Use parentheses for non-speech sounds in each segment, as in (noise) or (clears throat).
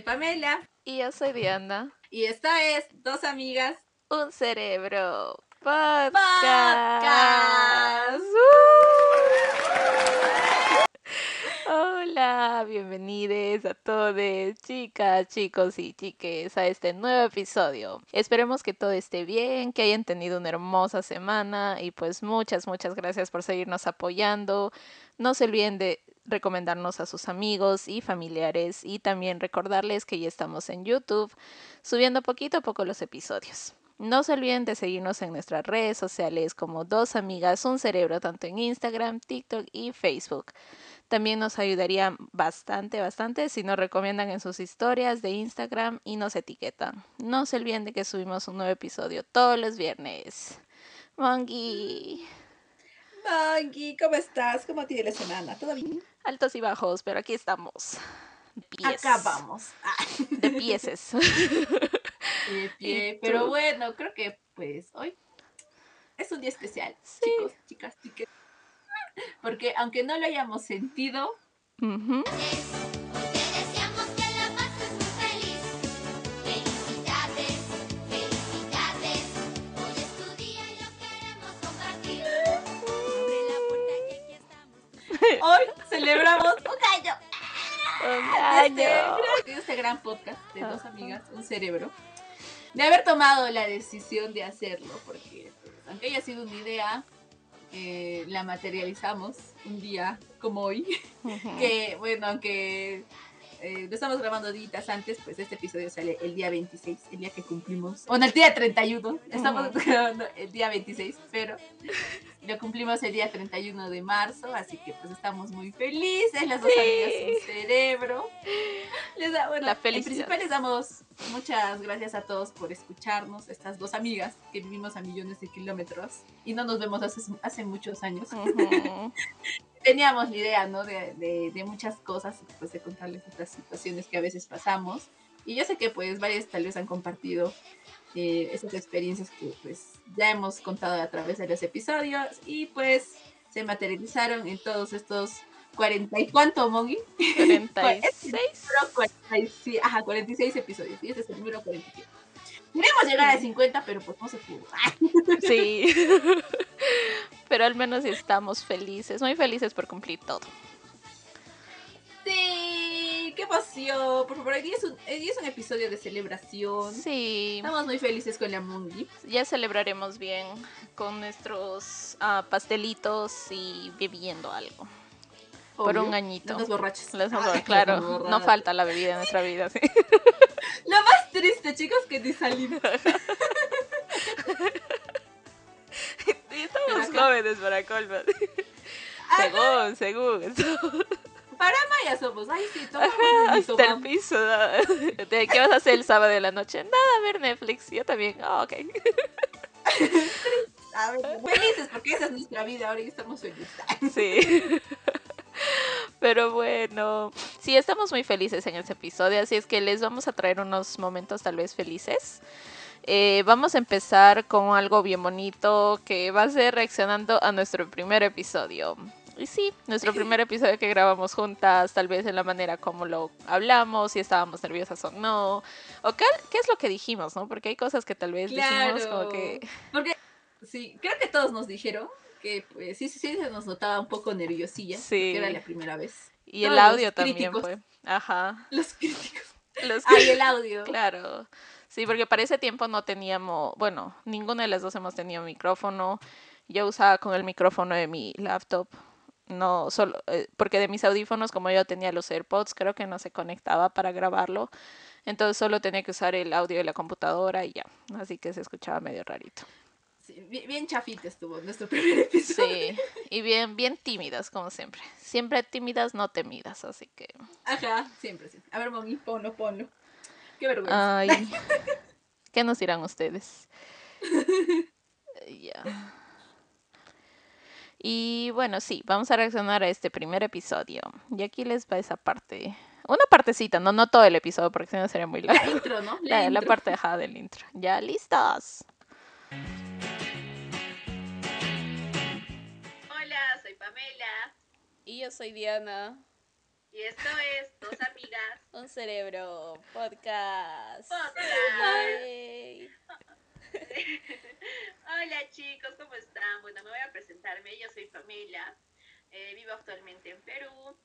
soy Pamela. Y yo soy Diana. Y esta es Dos Amigas. Un Cerebro. Podcast. Podcast. Hola, bienvenidos a todos, chicas, chicos y chiques, a este nuevo episodio. Esperemos que todo esté bien, que hayan tenido una hermosa semana y pues muchas, muchas gracias por seguirnos apoyando. No se olviden de recomendarnos a sus amigos y familiares y también recordarles que ya estamos en YouTube subiendo poquito a poco los episodios. No se olviden de seguirnos en nuestras redes sociales como Dos Amigas, Un Cerebro, tanto en Instagram, TikTok y Facebook. También nos ayudaría bastante, bastante si nos recomiendan en sus historias de Instagram y nos etiquetan. No se olviden de que subimos un nuevo episodio todos los viernes. Mongi. Mongi, ¿cómo estás? ¿Cómo tiene la semana? ¿Todo bien? Altos y bajos, pero aquí estamos. Pies. Acá vamos. Ah. De pieses. (laughs) De (laughs) pie. Pero bueno, creo que pues hoy es un día especial, chicos, chicas, chicas. Porque aunque no lo hayamos sentido. Felicidades, felicidades. Hoy es tu día y lo queremos compartir. Abre la puerta y aquí estamos. hoy celebramos un gallo. Un este, año. de este gran podcast de dos amigas, un cerebro, de haber tomado la decisión de hacerlo, porque pues, aunque haya sido una idea, eh, la materializamos un día como hoy, Ujú. que bueno, aunque eh, lo estamos grabando días antes, pues este episodio sale el día 26, el día que cumplimos, bueno, el día 31, estamos Ujú. grabando el día 26, pero lo cumplimos el día 31 de marzo, así que pues estamos muy felices, las dos Sí. amigas un cerebro. Les da, bueno, La en felicidad. principal les damos muchas gracias a todos por escucharnos, estas dos amigas que vivimos a millones de kilómetros y no nos vemos hace, hace muchos años. Ujú. (laughs) Teníamos la idea, ¿no? De, de, de muchas cosas, pues de contarles estas situaciones que a veces pasamos. Y yo sé que pues varias tal vez han compartido eh, esas experiencias que pues ya hemos contado a través de los episodios y pues se materializaron en todos estos 40 y cuánto, Mongi? (laughs) 36. Número 46, ajá, 46 episodios y este es el número 47. Queremos llegar a 50, pero pues no se pudo. (laughs) Sí. (laughs) Pero al menos estamos felices, muy felices por cumplir todo. Sí, qué pasión. Por favor, hoy es un, hoy día es un episodio de celebración. Sí, Estamos muy felices con la Mongi. ya celebraremos bien con nuestros ah, pastelitos y bebiendo algo. Por un añito. Los borrachos. Los- Ay, claro, los no borrachos. falta la bebida en nuestra vida. sí. (laughs) Lo más triste, chicos, que ni salimos. (laughs) Estamos Pero jóvenes para colmas. Ajá, Según, según. para Maya somos. Ay, sí, tomamos y Hasta el tomamos. piso. ¿no? ¿De ¿Qué vas a hacer el sábado de la noche? Nada, ver Netflix. Yo también. Ah, ok. (laughs) A ver, felices, porque esa es nuestra vida. Ahora ya estamos felices. Sí. (laughs) Pero bueno, sí, estamos muy felices en este episodio, así es que les vamos a traer unos momentos tal vez felices. Eh, vamos a empezar con algo bien bonito que va a ser reaccionando a nuestro primer episodio. Y sí, nuestro primer (laughs) episodio que grabamos juntas, tal vez en la manera como lo hablamos, si estábamos nerviosas o no, o qué, qué es lo que dijimos, ¿no? Porque hay cosas que tal vez dijimos como que... Porque, sí, creo que todos nos dijeron que pues, sí, sí, sí, se nos notaba un poco nerviosilla. Sí. porque era la primera vez. Y el Todos audio también críticos. fue. Ajá. Los críticos. Los Ay, el audio. Claro. Sí, porque para ese tiempo no teníamos, bueno, ninguna de las dos hemos tenido micrófono. Yo usaba con el micrófono de mi laptop. No, solo, eh, porque de mis audífonos, como yo tenía los AirPods, creo que no se conectaba para grabarlo. Entonces solo tenía que usar el audio de la computadora y ya. Así que se escuchaba medio rarito. Sí, bien, bien chafita estuvo nuestro primer (laughs) episodio. Sí, y bien, bien tímidas, como siempre. Siempre tímidas, no temidas, así que. Ajá, siempre, siempre. A ver, Moni, ponlo, ponlo. Qué vergüenza. Ay, (laughs) ¿qué nos dirán ustedes? (laughs) Ya. Y bueno, sí, vamos a reaccionar a este primer episodio. Y aquí les va esa parte. Una partecita, no, no todo el episodio, porque si no sería muy La largo. intro, ¿no? La, la parte ajá, del intro. Ya, listos. Pamela. Y yo soy Diana. Y esto es Dos Amigas. (laughs) Un cerebro podcast. (laughs) Hola chicos, ¿cómo están? Bueno, me voy a presentarme. Yo soy Pamela. eh, vivo actualmente en Perú.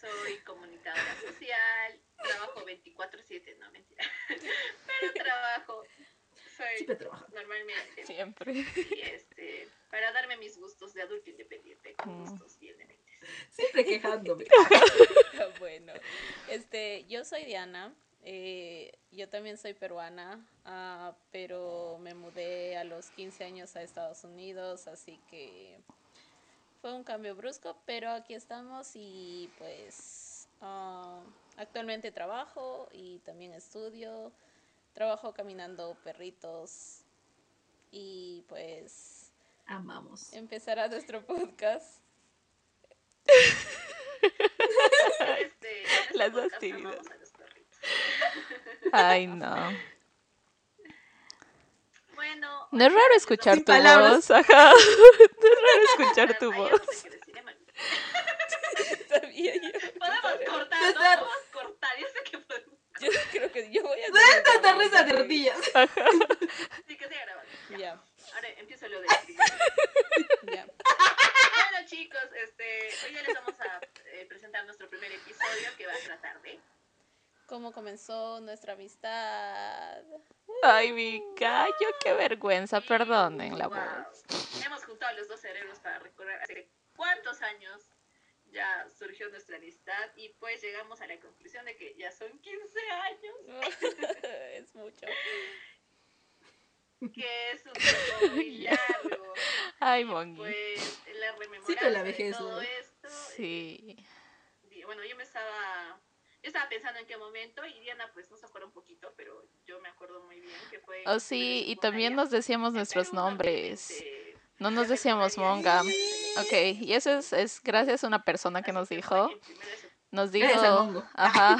Soy comunicadora social. Trabajo 24-7, no mentira. (laughs) Pero trabajo. Soy Siempre trabaja. normalmente. Siempre. Y este, para darme mis gustos de adulto independiente, con Mm. gustos bien dementes. Siempre quejándome. (laughs) (laughs) bueno, este, yo soy Diana. eh, yo también soy peruana, ah, pero me mudé a los 15 años a Estados Unidos, así que fue un cambio brusco, pero aquí estamos y pues ah, actualmente trabajo y también estudio. Trabajo caminando perritos y pues Amamos. empezará nuestro podcast. Este, este Las dos podcast a perritos. Ay, no. Bueno. No es raro escuchar tu palabras. voz, ajá. (laughs) No es raro escuchar tu voz. ya no sé qué decir, Emma. Sabía yo. Podemos cortar, No ¿no? está- Podemos cortar. Yo sé que podemos. (laughs) Yo creo que yo voy a hacer risa de rodillas. Sí, que siga grabando. Ya. Ya, Ahora empiezo lo de (laughs) ya. Bueno, chicos, este, hoy ya les vamos a eh, presentar nuestro primer episodio que va a tratar de. ¿Cómo comenzó nuestra amistad? Ay, mi gallo, qué vergüenza, perdonen la Wow. voz. Hemos juntado los dos cerebros para recordar hace cuántos años ya surgió nuestra amistad y pues llegamos a la conclusión de que ya son 15 años, (laughs) es mucho. que es un muy largo. Ay, Mongi. Pues la rememoranza Siempre la de vejez, todo ¿no? esto. Sí. bueno, yo me estaba yo estaba pensando en qué momento y Diana pues no se acuerda un poquito, pero yo me acuerdo muy bien que fue Oh, sí, y también nos decíamos nuestros nombres. No nos decíamos monga. Ok, y eso es, es gracias a una persona que nos dijo, nos dijo, ajá,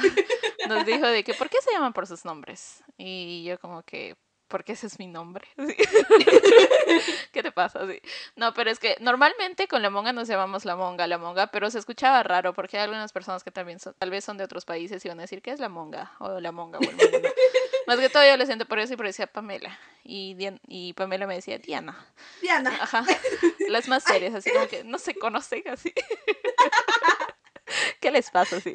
nos dijo de que, ¿por qué se llaman por sus nombres? Y yo como que, porque ese es mi nombre. (laughs) Sí. (laughs) ¿Qué te pasa? Sí. No, pero es que normalmente con la monga nos llamamos la monga, la monga, pero se escuchaba raro porque hay algunas personas que también son, tal vez son de otros países y van a decir, ¿qué es la monga? O la monga o el. (laughs) Más que todo yo le siento por eso y por decía Pamela. Y, Dian- y Pamela me decía Diana. Diana. Ajá. Las más serias, así como que no se conocen así. ¿Qué les pasa así?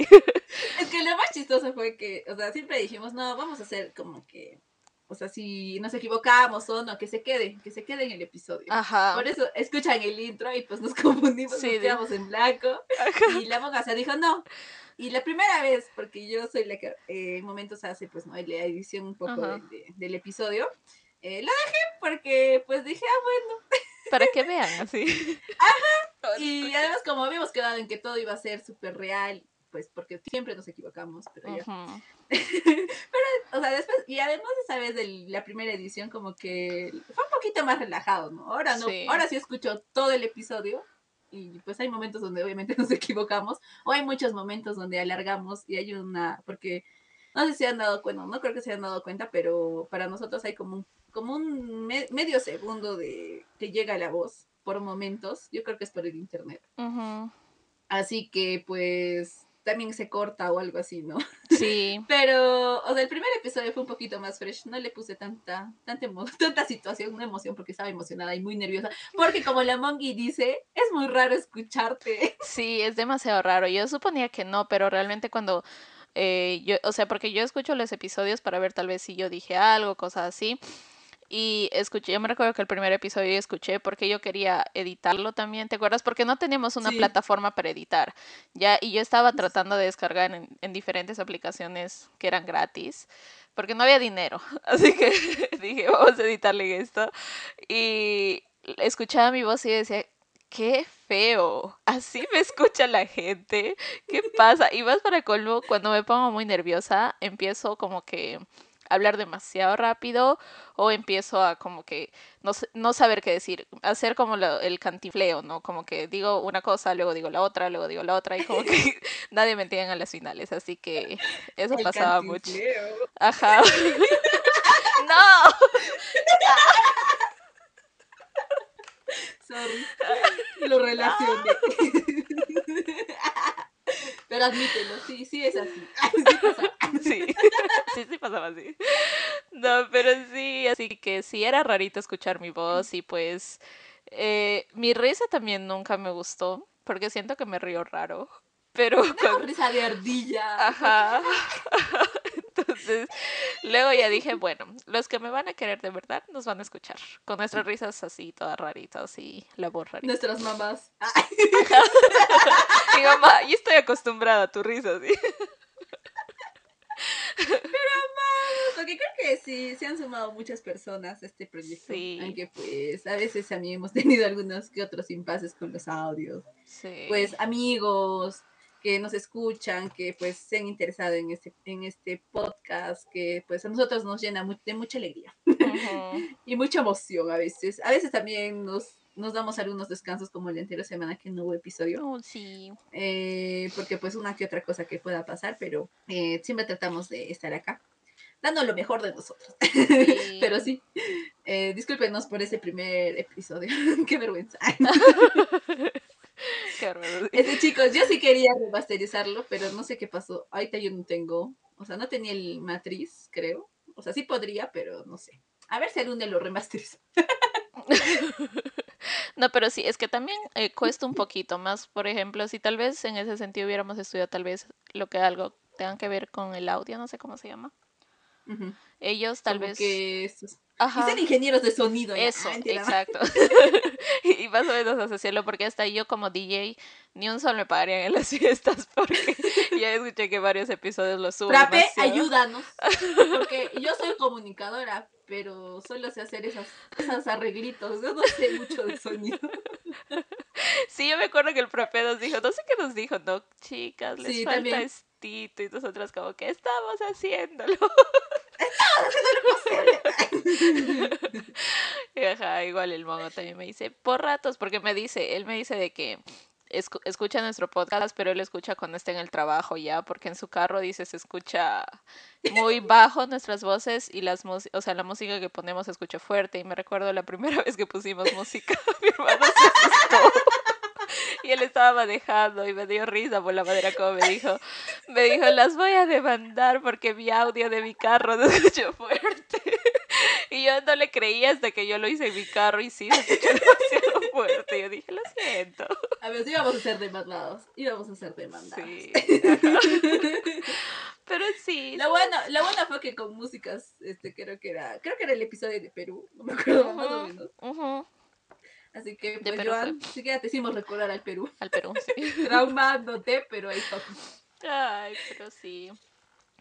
Es que lo más chistoso fue que, o sea, siempre dijimos, no, vamos a hacer como que, o sea, si nos equivocamos o no, que se quede, que se quede en el episodio. Ajá. Por eso escuchan el intro y pues nos (laughs) confundimos, Sí, nos de- quedamos en blanco. Y la se dijo no. Y la primera vez, porque yo soy la que eh, en momentos hace pues no la edición un poco Ajá. de- de- del episodio, eh, lo dejé porque pues dije, ah, bueno. (laughs) Para que vean así. Y además como habíamos quedado en que todo iba a ser súper real, pues porque siempre nos equivocamos, pero ya. Ujú. (laughs) O sea, después, y además esa vez de la primera edición como que fue un poquito más relajado, ¿no? Ahora no, Sí. ahora sí escucho todo el episodio y pues hay momentos donde obviamente (laughs) nos equivocamos o hay muchos momentos donde alargamos y hay una, porque no sé si han dado cuenta, no creo que se han dado cuenta, pero para nosotros hay como un, como un me- medio segundo de que llega la voz por momentos, yo creo que es por el internet. Así que pues también se corta o algo así, ¿no? (laughs) Sí. Pero, o sea, el primer episodio fue un poquito más fresh. No le puse tanta, tanta, (laughs) tanta situación, una emoción, porque estaba emocionada y muy nerviosa. Porque como la Mongi dice, es muy raro escucharte. (laughs) Sí, es demasiado raro. Yo suponía que no, pero realmente cuando eh, yo, o sea, porque yo escucho los episodios para ver tal vez si yo dije algo, cosas así. Y escuché, yo me recuerdo que el primer episodio yo escuché porque yo quería editarlo también, ¿te acuerdas? Porque no teníamos una Sí. plataforma para editar, ¿ya? Y yo estaba tratando de descargar en, en diferentes aplicaciones que eran gratis, porque no había dinero. (laughs) Así que (laughs) dije, vamos a editarle esto. Y escuchaba mi voz y decía, qué feo, así me escucha la gente, ¿qué (laughs) pasa? Y más para colmo, cuando me pongo muy nerviosa, empiezo como que hablar demasiado rápido o empiezo a como que no, no saber qué decir, hacer como lo- el cantifleo, ¿no? Como que digo una cosa, luego digo la otra, luego digo la otra y como que (laughs) (laughs) nadie me entiende a las finales, así que eso El pasaba mucho. cantinfleo. Ajá. (laughs) no. Sorry. Lo relacioné. Pero admítelo, sí, sí es así. (laughs) Sí pasa. (laughs) Sí, sí, sí pasaba así. No, pero sí, así que sí era rarito escuchar mi voz y pues eh, mi risa también nunca me gustó porque siento que me río raro. Pero Tengo cuando- risa de ardilla. Ajá. (laughs) Entonces, luego ya dije, bueno, los que me van a querer de verdad nos van a escuchar. Con nuestras risas así, todas raritas y la voz rarita. Nuestras mamás. (laughs) Mi mamá, yo estoy acostumbrada a tu risa, sí. Porque creo que sí, se han sumado muchas personas a este proyecto. Sí. Aunque pues a veces también hemos tenido algunos que otros impases con los audios. Sí. Pues amigos que nos escuchan, que pues se han interesado en este, en este podcast, que pues a nosotros nos llena de mucha alegría (laughs) Ujú. y mucha emoción a veces. A veces también nos, nos damos algunos descansos como la entera semana que no hubo episodio. Oh, sí. eh, porque pues una que otra cosa que pueda pasar, pero eh, siempre tratamos de estar acá, dando lo mejor de nosotros. Sí. (laughs) pero sí, eh, discúlpenos por ese primer episodio, (laughs) qué vergüenza. (laughs) Qué bárbaro. Este chicos, yo sí quería remasterizarlo, pero no sé qué pasó. Ahorita yo no tengo, o sea, no tenía el matriz, creo. O sea, sí podría, pero no sé. A ver si algún día lo remasterizo. (laughs) No, pero sí, es que también eh, cuesta un poquito más. Por ejemplo, si tal vez en ese sentido hubiéramos estudiado tal vez lo que algo tenga que ver con el audio, no sé cómo se llama. Ellos tal Como vez... que estos- ser ingenieros de sonido. Eso, Ah, exacto. (laughs) (laughs) y más o menos asociarlo, porque hasta yo como DJ ni un sol me pagarían en las (laughs) fiestas, porque ya escuché que varios episodios lo suben. Demasiado. ayúdanos. Porque yo soy comunicadora, pero solo sé hacer esas, esos arreglitos. Yo no sé mucho de sonido. Sí, yo me acuerdo que el profe nos dijo, no sé qué nos dijo, no, chicas, les Sí, falta también. Y nosotras como que estamos haciéndolo. Y (laughs) Ajá, igual el mongo también me dice, por ratos, porque me dice, él me dice de que escu- escucha nuestro podcast, pero él escucha cuando está en el trabajo ya, porque en su carro dice se escucha muy bajo nuestras voces y las o sea, la música que ponemos se escucha fuerte. Y me recuerdo la primera (laughs) vez que pusimos música, mi hermano se asustó. Y él estaba manejando y me dio risa por la manera como me dijo, me dijo, las voy a demandar porque mi audio de mi carro no se escuchó fuerte. Y yo no le creía hasta que yo lo hice en mi carro y sí, se escuchó demasiado fuerte. Yo dije, lo siento. A ver, íbamos a ser demandados. Íbamos a ser demandados. Sí. Pero sí. Lo bueno, lo bueno fue que con músicas, este, creo que era, creo que era el episodio de Perú, no me acuerdo más o menos. ujú. Así que, pues, Perú Joan, sí que ya te hicimos recordar al Perú, Al Perú, sí. (laughs) traumándote, pero ahí está. Ay, pero sí.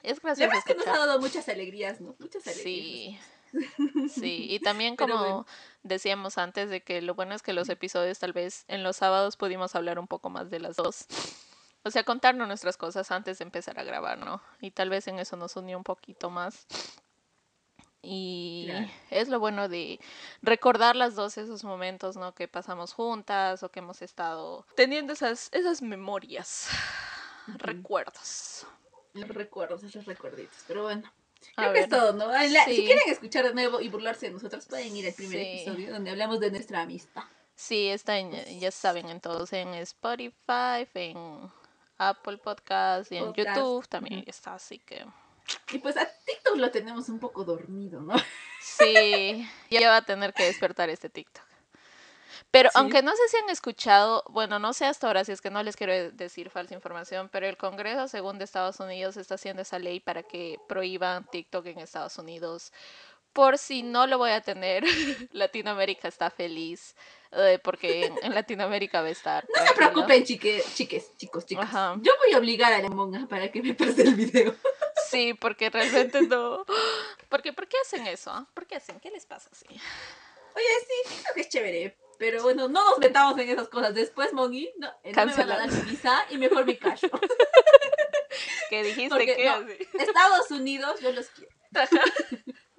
Es gracioso es que nos ha dado muchas alegrías, ¿no? Muchas alegrías. Sí. Sí, y (laughs) también como bueno. decíamos antes de que lo bueno es que los episodios tal vez en los sábados pudimos hablar un poco más de las dos. O sea, contarnos nuestras cosas antes de empezar a grabar, ¿no? Y tal vez en eso nos unió un poquito más. Y Claro. es lo bueno de recordar las dos esos momentos, ¿no? Que pasamos juntas o que hemos estado teniendo esas, esas memorias, recuerdos. Los recuerdos, esos recuerditos. Pero bueno, A creo que es todo, ¿no? En la- Sí. Si quieren escuchar de nuevo y burlarse de nosotros, pueden ir al primer Sí. episodio donde hablamos de nuestra amistad. Sí, está en, ya saben, en todos, en Spotify, en Apple Podcast y en Podcast, YouTube también está, así que Y pues a TikTok lo tenemos un poco dormido, ¿no? sí, ya va a tener que despertar este TikTok. Pero Sí. aunque no sé si han escuchado, bueno, no sé hasta ahora si es que no les quiero decir falsa información, pero el Congreso, según de Estados Unidos, está haciendo esa ley para que prohíban TikTok en Estados Unidos. Por si no lo voy a tener, (laughs) Latinoamérica está feliz, eh, porque en, en Latinoamérica va a estar. No se preocupen, chique, chiques, chicos, chicas. Ajá. Yo voy a obligar a la monga para que me pase el video. Sí, porque realmente no. Porque, ¿Por qué hacen eso? ah? ¿Por qué hacen? ¿Qué les pasa así? Oye, sí, TikTok es chévere. Pero bueno, no nos metamos en esas cosas. Después, Mongi, no, eh, no me van a dar mi visa y mejor me callo. (laughs) ¿Qué dijiste Porque que no. Estados Unidos, yo los quiero.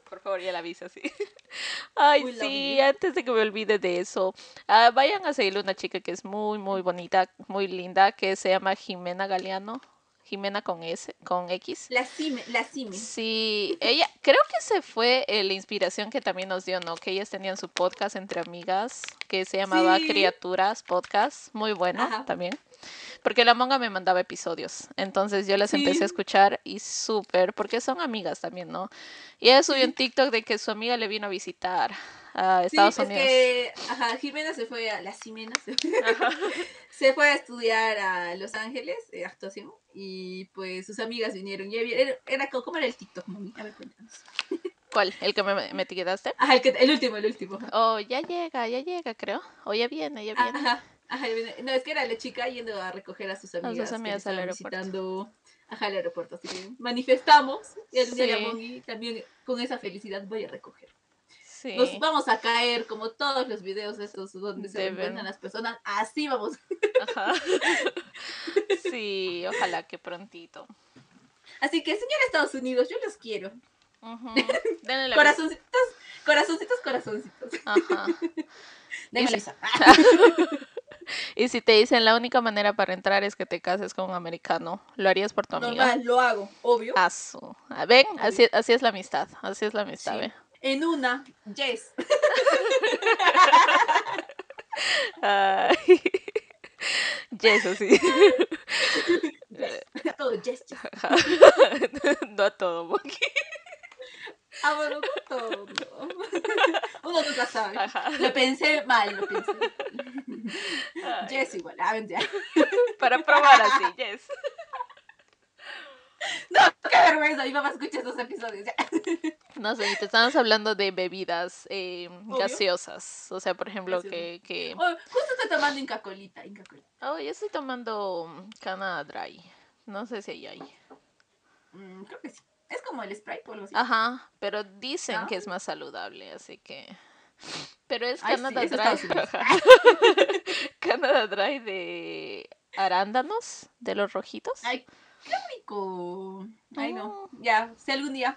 Por favor, ya la avisa, sí. Ay, sí, antes de que me olvide de eso, ah, vayan a seguirle una chica que es muy, muy bonita, muy linda, que se llama Jimena Galeano. Jimena con S, con X. La Cime, la Cime. Sí, ella, creo que se fue eh, la inspiración que también nos dio, ¿no? Que ellas tenían su podcast entre amigas, que se llamaba Sí. Criaturas Podcast, muy bueno Ajá. también. Porque la monga me mandaba episodios, entonces yo las empecé Sí. a escuchar y súper, porque son amigas también, ¿no? Y ella subió un TikTok de que su amiga le vino a visitar a Sí, Estados es Unidos. que ajá, Jimena se fue a la Ximena, se, (laughs) se fue a estudiar a Los Ángeles, eh, actuación, y pues sus amigas vinieron. Y era, era ¿Cómo era el TikTok, mami? A ver, cuéntanos. (laughs) ¿Cuál? ¿El que me, me etiquetaste? Ajá, el, que- el último, el último. Oh, ya llega, ya llega, creo. O ya viene, ya viene. Ajá, ajá, ya viene. no, es que era la chica yendo a recoger a sus amigas. que amigas le al aeropuerto. Visitando, ajá, al aeropuerto. Así que manifestamos, y el día Sí. de Mongi también con esa felicidad voy a recoger. Sí. Nos vamos a caer como todos los videos estos donde se encuentran las personas. Así vamos. Ajá. (laughs) Sí, ojalá que prontito. Así que, señor Estados Unidos, yo los quiero. (laughs) Denle la Corazoncitos, corazoncitos, corazoncitos. Ajá. (laughs) Denme Y la si- visa. Y si te dicen la única manera para entrar es que te cases con un americano, ¿lo harías por tu amiga? Normal, lo hago, obvio. Ah, así, así es la amistad. Así es la amistad, Sí. ve. En una, yes. Ay. (laughs) Yes, así. A todo, yes, yes. No a todo, Monkey. Ah, bueno, no todo. (laughs) Uno nunca sabe. Ajá. Lo pensé mal, lo pensé. Ay, Yes igual, ah, mentira. Para probar así, yes. (laughs) No, qué vergüenza, mi mamá escucha esos episodios. ya. (laughs) No sé, te estamos hablando de bebidas eh, gaseosas. O sea, por ejemplo, que, que... Oh, justo estoy tomando Inca Colita, Inca Colita. Oh, yo estoy tomando mm, Canada Dry. No sé si hay. Mm, creo que sí. Es como el Sprite o algo así. Ajá, pero dicen ¿No? que es más saludable, así que... (laughs) Pero es Ay, Canada Dry. Canada Dry de arándanos, de los rojitos. Ay, qué rico. Ay, no. Mm. Ya, si algún día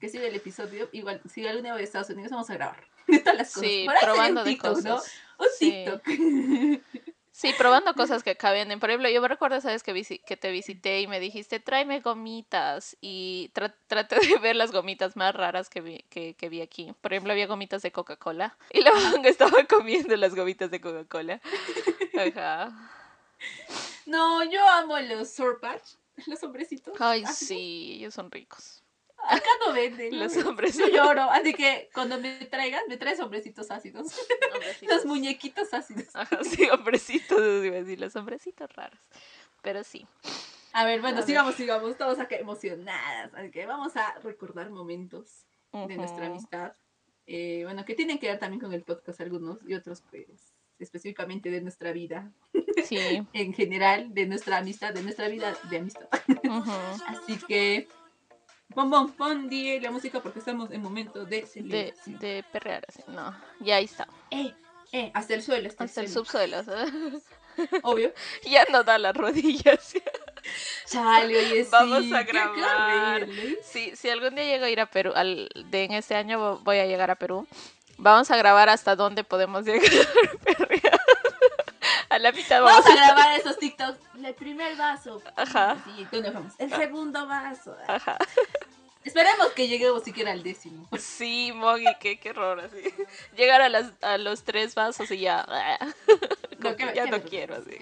que sigue el episodio, igual, si algún día voy a Estados Unidos, vamos a grabar. (laughs) Todas las cosas. Sí, probando de TikTok, ¿no? cosas. Un Sí. TikTok. Sí, probando cosas que acá. Por ejemplo, yo me recuerdo, sabes, que, visi- que te visité y me dijiste, tráeme gomitas. Y tra- traté de ver las gomitas más raras que vi, que, que vi aquí. Por ejemplo, había gomitas de Coca-Cola. (laughs) Y la manga estaba comiendo las gomitas de Coca-Cola. (laughs) Ajá. No, yo amo los Sour Patch, (laughs) los hombrecitos. Ay, Así. sí, ellos son ricos. Acá no venden. Los hombres. Yo lloro, así que cuando me traigan, me traes hombrecitos ácidos. (laughs) Los muñequitos ácidos. Ajá, sí, hombrecitos, iba a decir, los hombrecitos raros. Pero sí. A ver, bueno, A ver. sigamos, sigamos. Estamos acá emocionadas. Así que vamos a recordar momentos de nuestra amistad. Eh, bueno, que tienen que ver también con el podcast algunos y otros, pues, específicamente de nuestra vida Sí. (laughs) en general, de nuestra amistad, de nuestra vida de amistad. Así que, pon, pon, pon, die la música porque estamos en momento de De, de perrear, así. No, ya ahí está. Eh, eh, hasta el suelo, hasta, Hasta el el suelo. subsuelo. ¿sabes? Obvio. (laughs) ya no da las rodillas. (laughs) Chale, oye, sí, Vamos a grabar. Sí, si algún día llego a ir a Perú, al, de en este año vo- voy a llegar a Perú, vamos a grabar hasta dónde podemos llegar (laughs) a la mitad vamos, Vamos a grabar (laughs) esos TikToks. El primer vaso. Ajá. Sí, ¿dónde vamos? El segundo vaso. Ajá. Esperemos que lleguemos siquiera al décimo. Sí, Moggy, qué, qué horror así. Llegar a, las, a los tres vasos y ya. (laughs) como que ya no quiero así.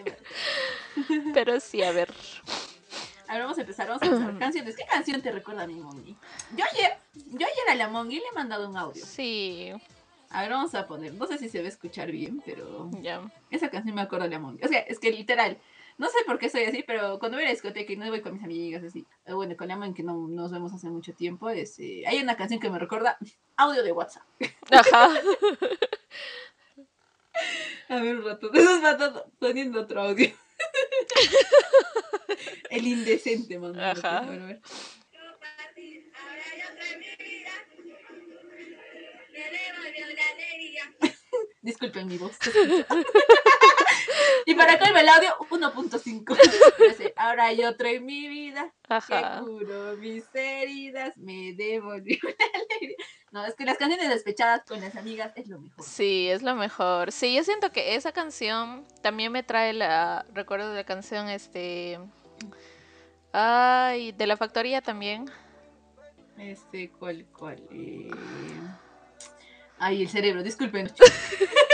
Pero sí, a ver. A ver, vamos a empezar, vamos a empezar. (clears throat) Canciones. ¿Qué canción te recuerda a mi Mongi? Yo ayer, yo ayer a la Mongi le he mandado un audio. Sí, A ver, vamos a poner. No sé si se va a escuchar bien, pero ya. esa canción me acuerda de la Mongi. O sea, es que literal. No sé por qué soy así, pero cuando voy a la discoteca y no voy con mis amigas así, bueno, con la que no nos vemos hace mucho tiempo, es, eh, hay una canción que me recuerda audio de WhatsApp. Ajá. (laughs) A ver un rato. Esos ratos poniendo otro audio. (laughs) El indecente, man. Ajá. A ver, a ver. (laughs) Disculpen mi voz. (laughs) y para colmo el audio 1.5. Dice, (laughs) Ahora hay otro en mi vida que Ajá. curó mis heridas, me devolvió la alegría. No, es que las canciones despechadas con las amigas es lo mejor. Sí, es lo mejor. Sí, yo siento que esa canción también me trae la recuerdo de la canción este Ay, de la factoría también. Este, ¿cuál, cuál? Eh... Ay, el cerebro, disculpen. (laughs)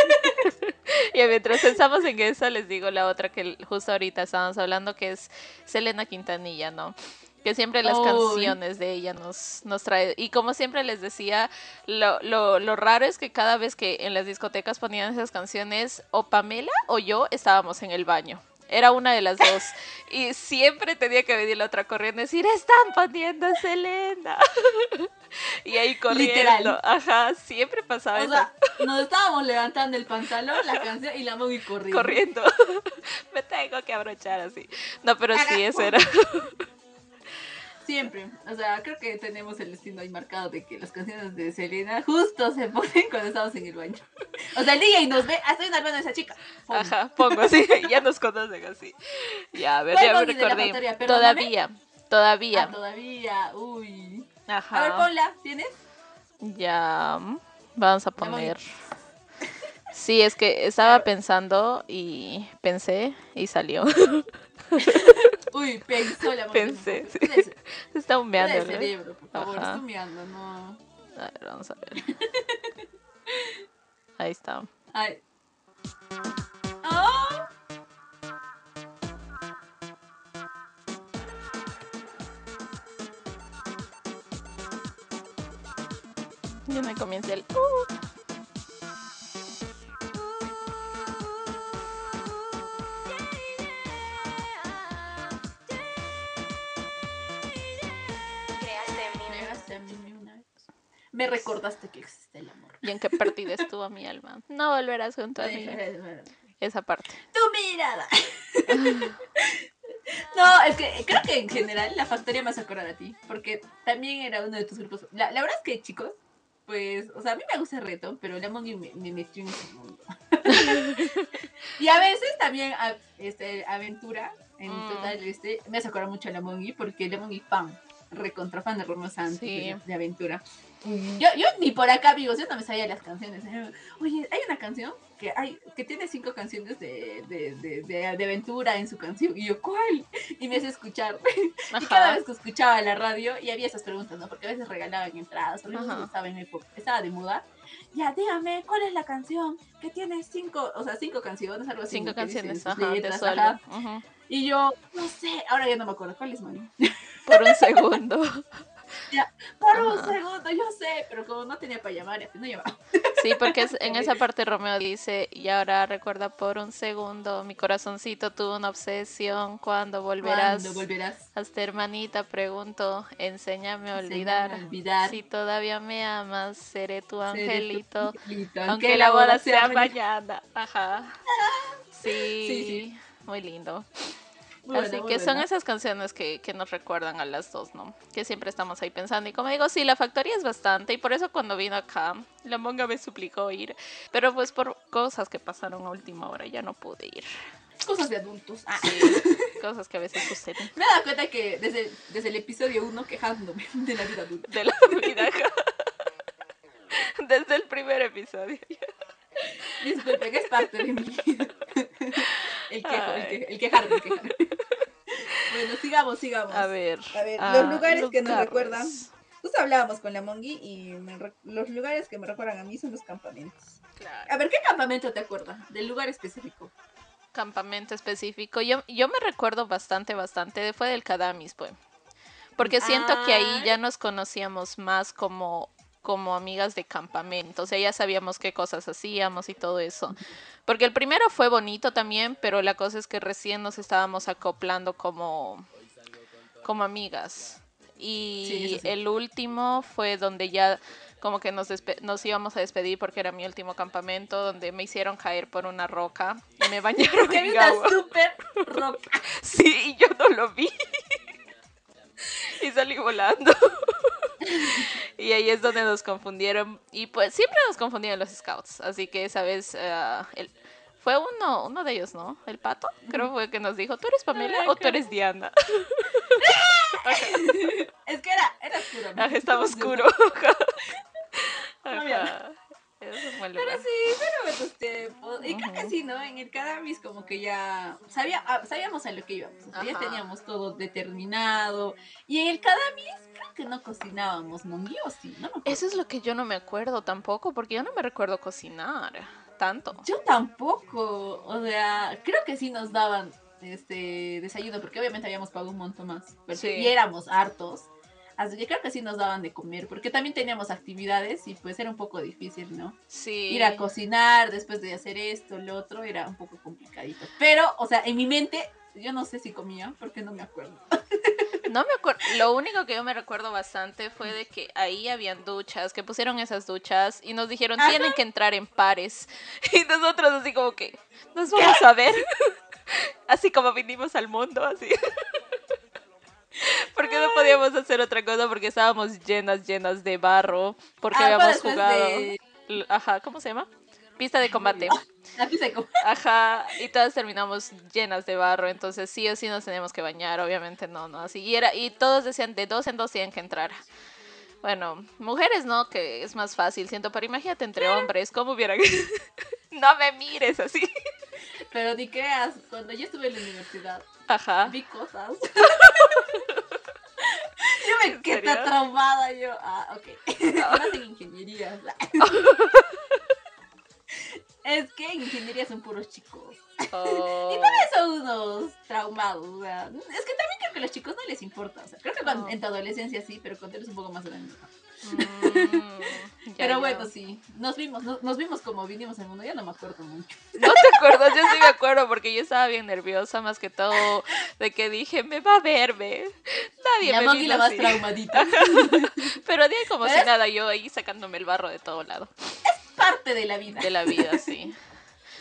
(laughs) Y mientras pensamos en esa, les digo la otra que justo ahorita estábamos hablando, que es Selena Quintanilla, ¿no? Que siempre las canciones de ella nos, nos trae. Y como siempre les decía, lo, lo, lo raro es que cada vez que en las discotecas ponían esas canciones, o Pamela o yo estábamos en el baño. Era una de las dos. Y siempre tenía que venir la otra corriendo y decir, están poniendo a Selena. (laughs) y ahí corriendo. Literal. Ajá, siempre pasaba O eso. sea, nos estábamos levantando el pantalón, la canción y la Mogi corriendo. corriendo. (laughs) Me tengo que abrochar así. No, pero sí, eso era. (laughs) Siempre. O sea, creo que tenemos el destino ahí marcado de que las canciones de Selena justo se ponen cuando estamos en el baño. (laughs) O sea, el DJ nos ve, estoy en el baño de esa chica. Ajá, pongo así. (laughs) ya nos conocen así. Ya, a ver, ¿Cuál ya me recordé. factoría? Todavía, todavía. Ah, todavía. Uy. A ver, Ajá. ponla. ¿Tienes? Ya. Vamos a poner. Sí, es que estaba pensando y pensé y salió. (laughs) (laughs) Uy, pensó la. Pensé, sí. Se está humeando. ¿no? cerebro, por favor. Ajá. Está humeando, no. A ver, vamos a ver. (laughs) Ahí está. Ay. Ya me comienza el. uh. Me recordaste que existe el amor. Y en qué partida estuvo mi alma. No volverás junto a (laughs) mí. Esa parte. Tu mirada. (laughs) No, es que creo que en general la factoría me hace acordar a ti, porque también era uno de tus grupos. La, la verdad es que, chicos, pues, o sea, a mí me gusta el reto, pero la me, me metió en ese mundo. (laughs) y a veces también, a- este, aventura, en Mm. total, este, me hace acordar mucho a la Mongi, porque la Mongi fan, recontra fan de Romeo Santos, Sí. de, de aventura. Yo, yo ni por acá, amigos, yo no me sabía las canciones. Oye, hay una canción que hay que tiene cinco canciones de, de, de, de- de aventura en su canción. Y yo, ¿cuál? Y me hace escuchar. (laughs) Y cada vez que escuchaba la radio, y había esas preguntas, ¿no? Porque a veces regalaban entradas, porque no estaba en época, estaba de moda. Ya, dígame, ¿cuál es la canción que tiene cinco, o sea, cinco canciones, algo así? Cinco canciones, de solo. ajá. Y yo, no sé, ahora ya no me acuerdo, ¿cuál es, mami? Por un segundo. (laughs) Por un segundo, yo sé, pero como no tenía para llamar, no llamaba. Sí, porque en esa (laughs) parte Romeo dice, y ahora recuerda por un segundo, mi corazoncito tuvo una obsesión, ¿cuándo volverás? ¿Cuándo volverás? Hasta hermanita, pregunto, enséñame a Enséñame olvidar. a olvidar. Si todavía me amas, seré tu Seré tu angelito. Aunque la boda sea mañana. mañana. Ajá. (laughs) Sí, Sí, sí. muy lindo. Buena, Así que son buena. esas canciones que, que nos recuerdan a las dos, ¿no? Que siempre estamos ahí pensando. Y como digo, sí, la factoría es bastante. Y por eso cuando vino acá, la monga me suplicó ir. Pero pues por cosas que pasaron a última hora ya no pude ir. Cosas de adultos. Ah. Sí, (laughs) cosas que a veces suceden. Me he dado cuenta que desde, desde el episodio 1 quejándome (laughs) de la vida adulta. De la vida. (laughs) Desde el primer episodio. Disculpen, es parte de mi vida. El quejo, el, que, el quejarme, el quejarme. (laughs) Bueno, sigamos, sigamos. A ver. A ver, ah, los lugares que nos recuerdan. Justo hablábamos con la Mongi y me los lugares que me recuerdan a mí son los campamentos. Claro. A ver, ¿qué campamento te acuerdas? Del lugar específico. campamento específico. Yo, yo me recuerdo bastante, bastante. Fue del Cadamis, pues. Porque siento que ahí Ah. ya nos conocíamos más como, como amigas de campamento. O sea, ya sabíamos qué cosas hacíamos y todo eso. Porque el primero fue bonito también, pero la cosa es que recién nos estábamos acoplando como, como amigas. Y Sí, eso sí. el último fue donde ya como que nos, nos íbamos a despedir porque era mi último campamento, donde me hicieron caer por una roca y me bañaron (laughs) en agua. súper (laughs) roca. Sí, y yo no lo vi. (laughs) y salí volando. Y ahí es donde nos confundieron. Y pues siempre nos confundían los scouts. Así que esa vez el- fue uno, uno de ellos, ¿no? El pato, creo fue que nos dijo, ¿tú eres Pamela Ay, o tú eres Diana? (laughs) Es que era, era oscuro. Ajá, estaba oscuro. (laughs) Ajá. Pero sí, pero buenos tiempos. Y creo que sí, ¿no? En el Cadamis como que ya sabía, ah, sabíamos a lo que íbamos. ya teníamos todo determinado. Y en el Cadamis creo que no cocinábamos monguí o sí, ¿no? Eso es lo que yo no me acuerdo tampoco, porque yo no me recuerdo cocinar tanto. Yo tampoco. O sea, creo que sí nos daban este desayuno, porque obviamente habíamos pagado un montón más. porque- Sí. Y éramos hartos. Así que creo que sí nos daban de comer, porque también teníamos actividades y pues era un poco difícil, ¿no? Sí. ir a cocinar después de hacer esto, lo otro, era un poco complicadito. Pero, o sea, en mi mente, yo no sé si comía, porque no me acuerdo. No me acuerdo. (laughs) Lo único que yo me recuerdo bastante fue de que ahí habían duchas, que pusieron esas duchas y nos dijeron Ajá. tienen que entrar en pares. (laughs) Y nosotros así como que nos vamos a ver. (laughs) Así como vinimos al mundo, así. (laughs) Porque no podíamos hacer otra cosa porque estábamos llenas, llenas de barro. Porque Ah, habíamos jugado. de Ajá, ¿cómo se llama? Pista de combate. la pizza de co- (laughs) Ajá, y todas terminamos llenas de barro, entonces sí o sí nos teníamos que bañar, obviamente no, no, así, y, era, y todos decían de dos en dos tienen que entrar. Bueno, mujeres no, que es más fácil, siento, pero imagínate entre (laughs) hombres, ¿cómo hubieran... no me mires así. Pero ni creas, cuando yo estuve en la universidad, Ajá. vi cosas. (laughs) yo me quedé traumada, yo, ah, ok. (laughs) Ahora en ingeniería. (laughs) es que en ingeniería son puros chicos. Oh, son unos traumados. O sea, es que también creo que a los chicos no les importa. O sea, creo que cuando- No. en tu adolescencia sí, pero cuando eres un poco más grande. Mm, ya, pero ya. bueno, sí. Nos vimos, no- nos vimos como vinimos al mundo. Ya no me acuerdo mucho. (laughs) No te acuerdas, yo sí me acuerdo porque yo estaba bien nerviosa más que todo de que dije, me va a verme. Nadie la me vino la más así. traumadita. (laughs) Pero de ahí como si nada, yo ahí sacándome el barro de todo lado. Parte de la vida. De la vida, sí.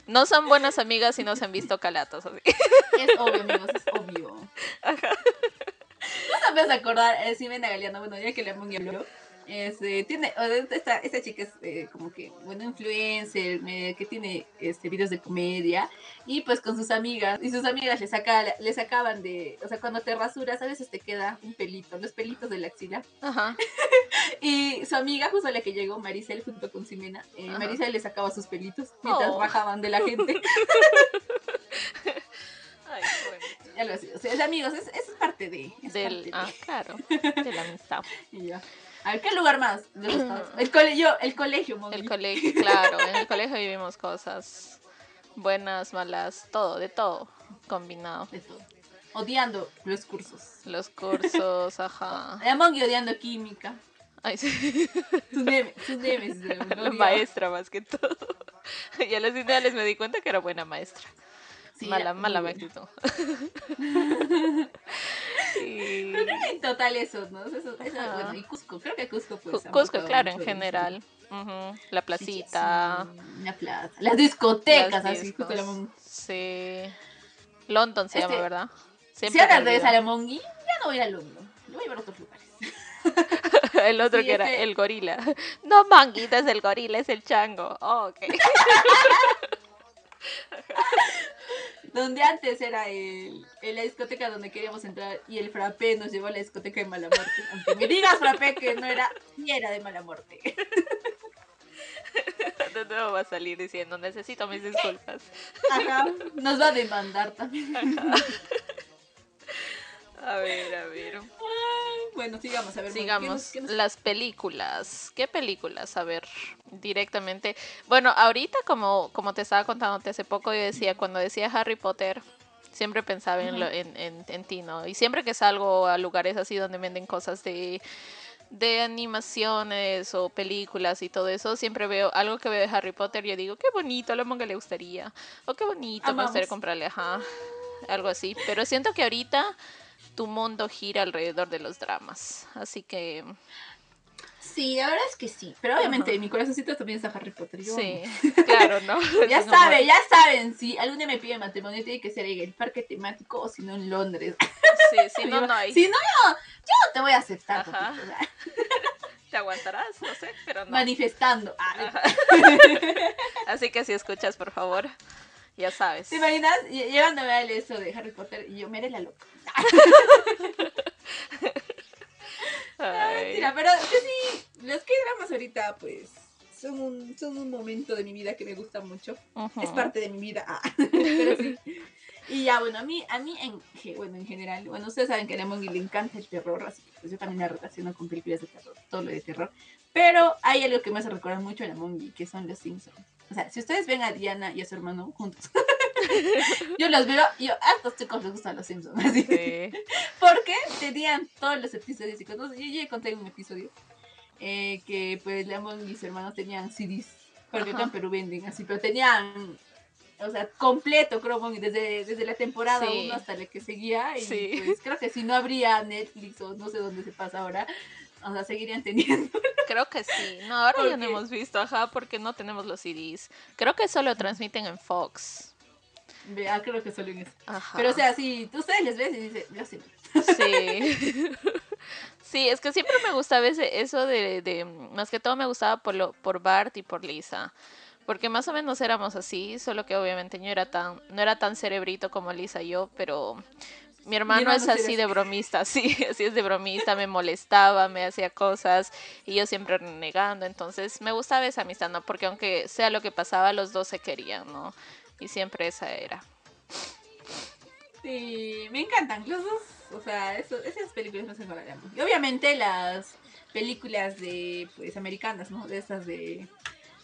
No son buenas amigas si no se han visto calatos. Así. Es obvio, amigos, es obvio. No sabes acordar, eh, Ximena Galeano, bueno, ya que Monkey habló. Este, tiene, esta, esta chica es eh, como que, bueno, influencer, me- que tiene este, videos de comedia, y pues con sus amigas, y sus amigas le, saca, le sacaban de, o sea, cuando te rasuras, a veces te queda un pelito, los pelitos de la axila, Ajá. (laughs) y su amiga, justo la que llegó, Maricel, junto con Ximena, eh. Maricel le sacaba sus pelitos, mientras Oh. bajaban de la gente, (laughs) (laughs) Ay, qué bonito. algo así, o sea, amigos, es, es parte de, es Del, parte de. ah, claro, de la amistad. Y ya. A ver, ¿qué lugar más? de los estados? El colegio, el colegio. El colegio, claro, en el (laughs) colegio vivimos cosas buenas, malas, todo, de todo combinado. De todo. Odiando los cursos. Los cursos, (laughs) ajá. La Mongi odiando química. Ay, sí. Sus memes, sus memes. (laughs) maestra más que todo. Y a los finales me di cuenta que era buena maestra. Sí, mala, mala muy actitud. y... Pero creo que en total eso, ¿no? Eso, eso, Ajá. bueno, y Cusco, creo que Cusco pues. Cu- ha Cusco, claro, en general. La Sí, placita. sí, la plaza. Las discotecas, las así, discos. justo la Mongi. Sí. London se Este, llama, ¿verdad? Si Siempre ahora me regresa a olvido. la Mongi, ya no voy a ir a London. Lo voy a llevar a otros lugares. (laughs) El otro Sí, que era este- el gorila. (laughs) No, manguita, es el gorila, es el chango. Oh, ok. (laughs) Donde antes era el, en la discoteca donde queríamos entrar y el frappé nos llevó a la discoteca de mala muerte. Aunque me digas frappé que no era, ni era de mala muerte. (laughs) De nuevo va a salir diciendo, necesito mis disculpas. Ajá, nos va a demandar también. A ver, a ver. Bueno, sigamos a ver. Sigamos. ¿qué nos- qué nos- Las películas. ¿Qué películas? A ver, directamente. Bueno, ahorita como, como te estaba contando hace poco, yo decía, cuando decía Harry Potter, siempre pensaba en, lo- en, en, en ti, ¿no? Y siempre que salgo a lugares así donde venden cosas de, de animaciones o películas y todo eso, siempre veo algo que veo de Harry Potter y yo digo, qué bonito, a la monga le gustaría. O qué bonito, me gustaría comprarle, ajá. Algo así. Pero siento que ahorita tu mundo gira alrededor de los dramas. Así que Sí, la verdad es que sí. Pero obviamente mi corazoncito también está Harry Potter. yo sí, (laughs) claro, ¿no? (laughs) Ya saben, ya saben, si algún día me piden matrimonio tiene que ser en el parque temático o si no en Londres. Sí, sí, (laughs) no, no hay. Si no, yo, yo no te voy a aceptar. Ajá. ¿Te aguantarás? No sé, pero no. Manifestando. Ah. Así que si escuchas, por favor, ya sabes. ¿Te imaginas? Lle- Llevándome a eso de Harry Potter y yo me haré la loca. (laughs) Mentira, pero sí, los que dramas ahorita, pues, son un, son un momento de mi vida que me gusta mucho. Es parte de mi vida. ah, (laughs) (laughs) Pero sí. Y ya, bueno, a mí, a mí en, bueno, en general, bueno, ustedes saben que a Lemon le encanta el terror, así que pues yo también la relaciono con películas de terror, todo lo de terror. Pero hay algo que me hace recordar mucho a Lemon que son los Simpsons. O sea, si ustedes ven a Diana y a su hermano juntos, (laughs) yo los veo y yo, a estos chicos les gustan los Simpsons. Así. Sí. (laughs) Porque tenían todos los episodios y cosas. Yo ya conté un episodio eh, que pues Lemon y sus hermanos tenían CDs. Porque acá en Perú venden así, pero tenían, o sea, completo Chromon desde, desde la temporada Sí. 1 hasta la que seguía. Y Sí. pues creo que si no habría Netflix o no sé dónde se pasa ahora, o sea, seguirían teniendo. Creo que sí. No, ahora ya no hemos visto, ajá, porque no tenemos los CDs. Creo que solo transmiten en Fox. Vea, creo que solo en eso. Ajá. Pero o sea, si tú ustedes les ves y dices, yo sí. Sí. (laughs) Sí, es que siempre me gustaba ese, eso de, de, más que todo me gustaba por, lo, por Bart y por Lisa. Porque más o menos éramos así, solo que obviamente no era tan, no era tan cerebrito como Lisa y yo, pero mi hermano, hermano es así de bromista, (laughs) sí, así es de bromista, me molestaba, me hacía cosas y yo siempre renegando, entonces me gustaba esa amistad, ¿no? Porque aunque sea lo que pasaba, los dos se querían, ¿no? Y siempre esa era. Sí, me encantan los dos. O sea, eso, esas películas no se encontrarán. Y obviamente las películas de, pues, americanas, ¿no? De esas de,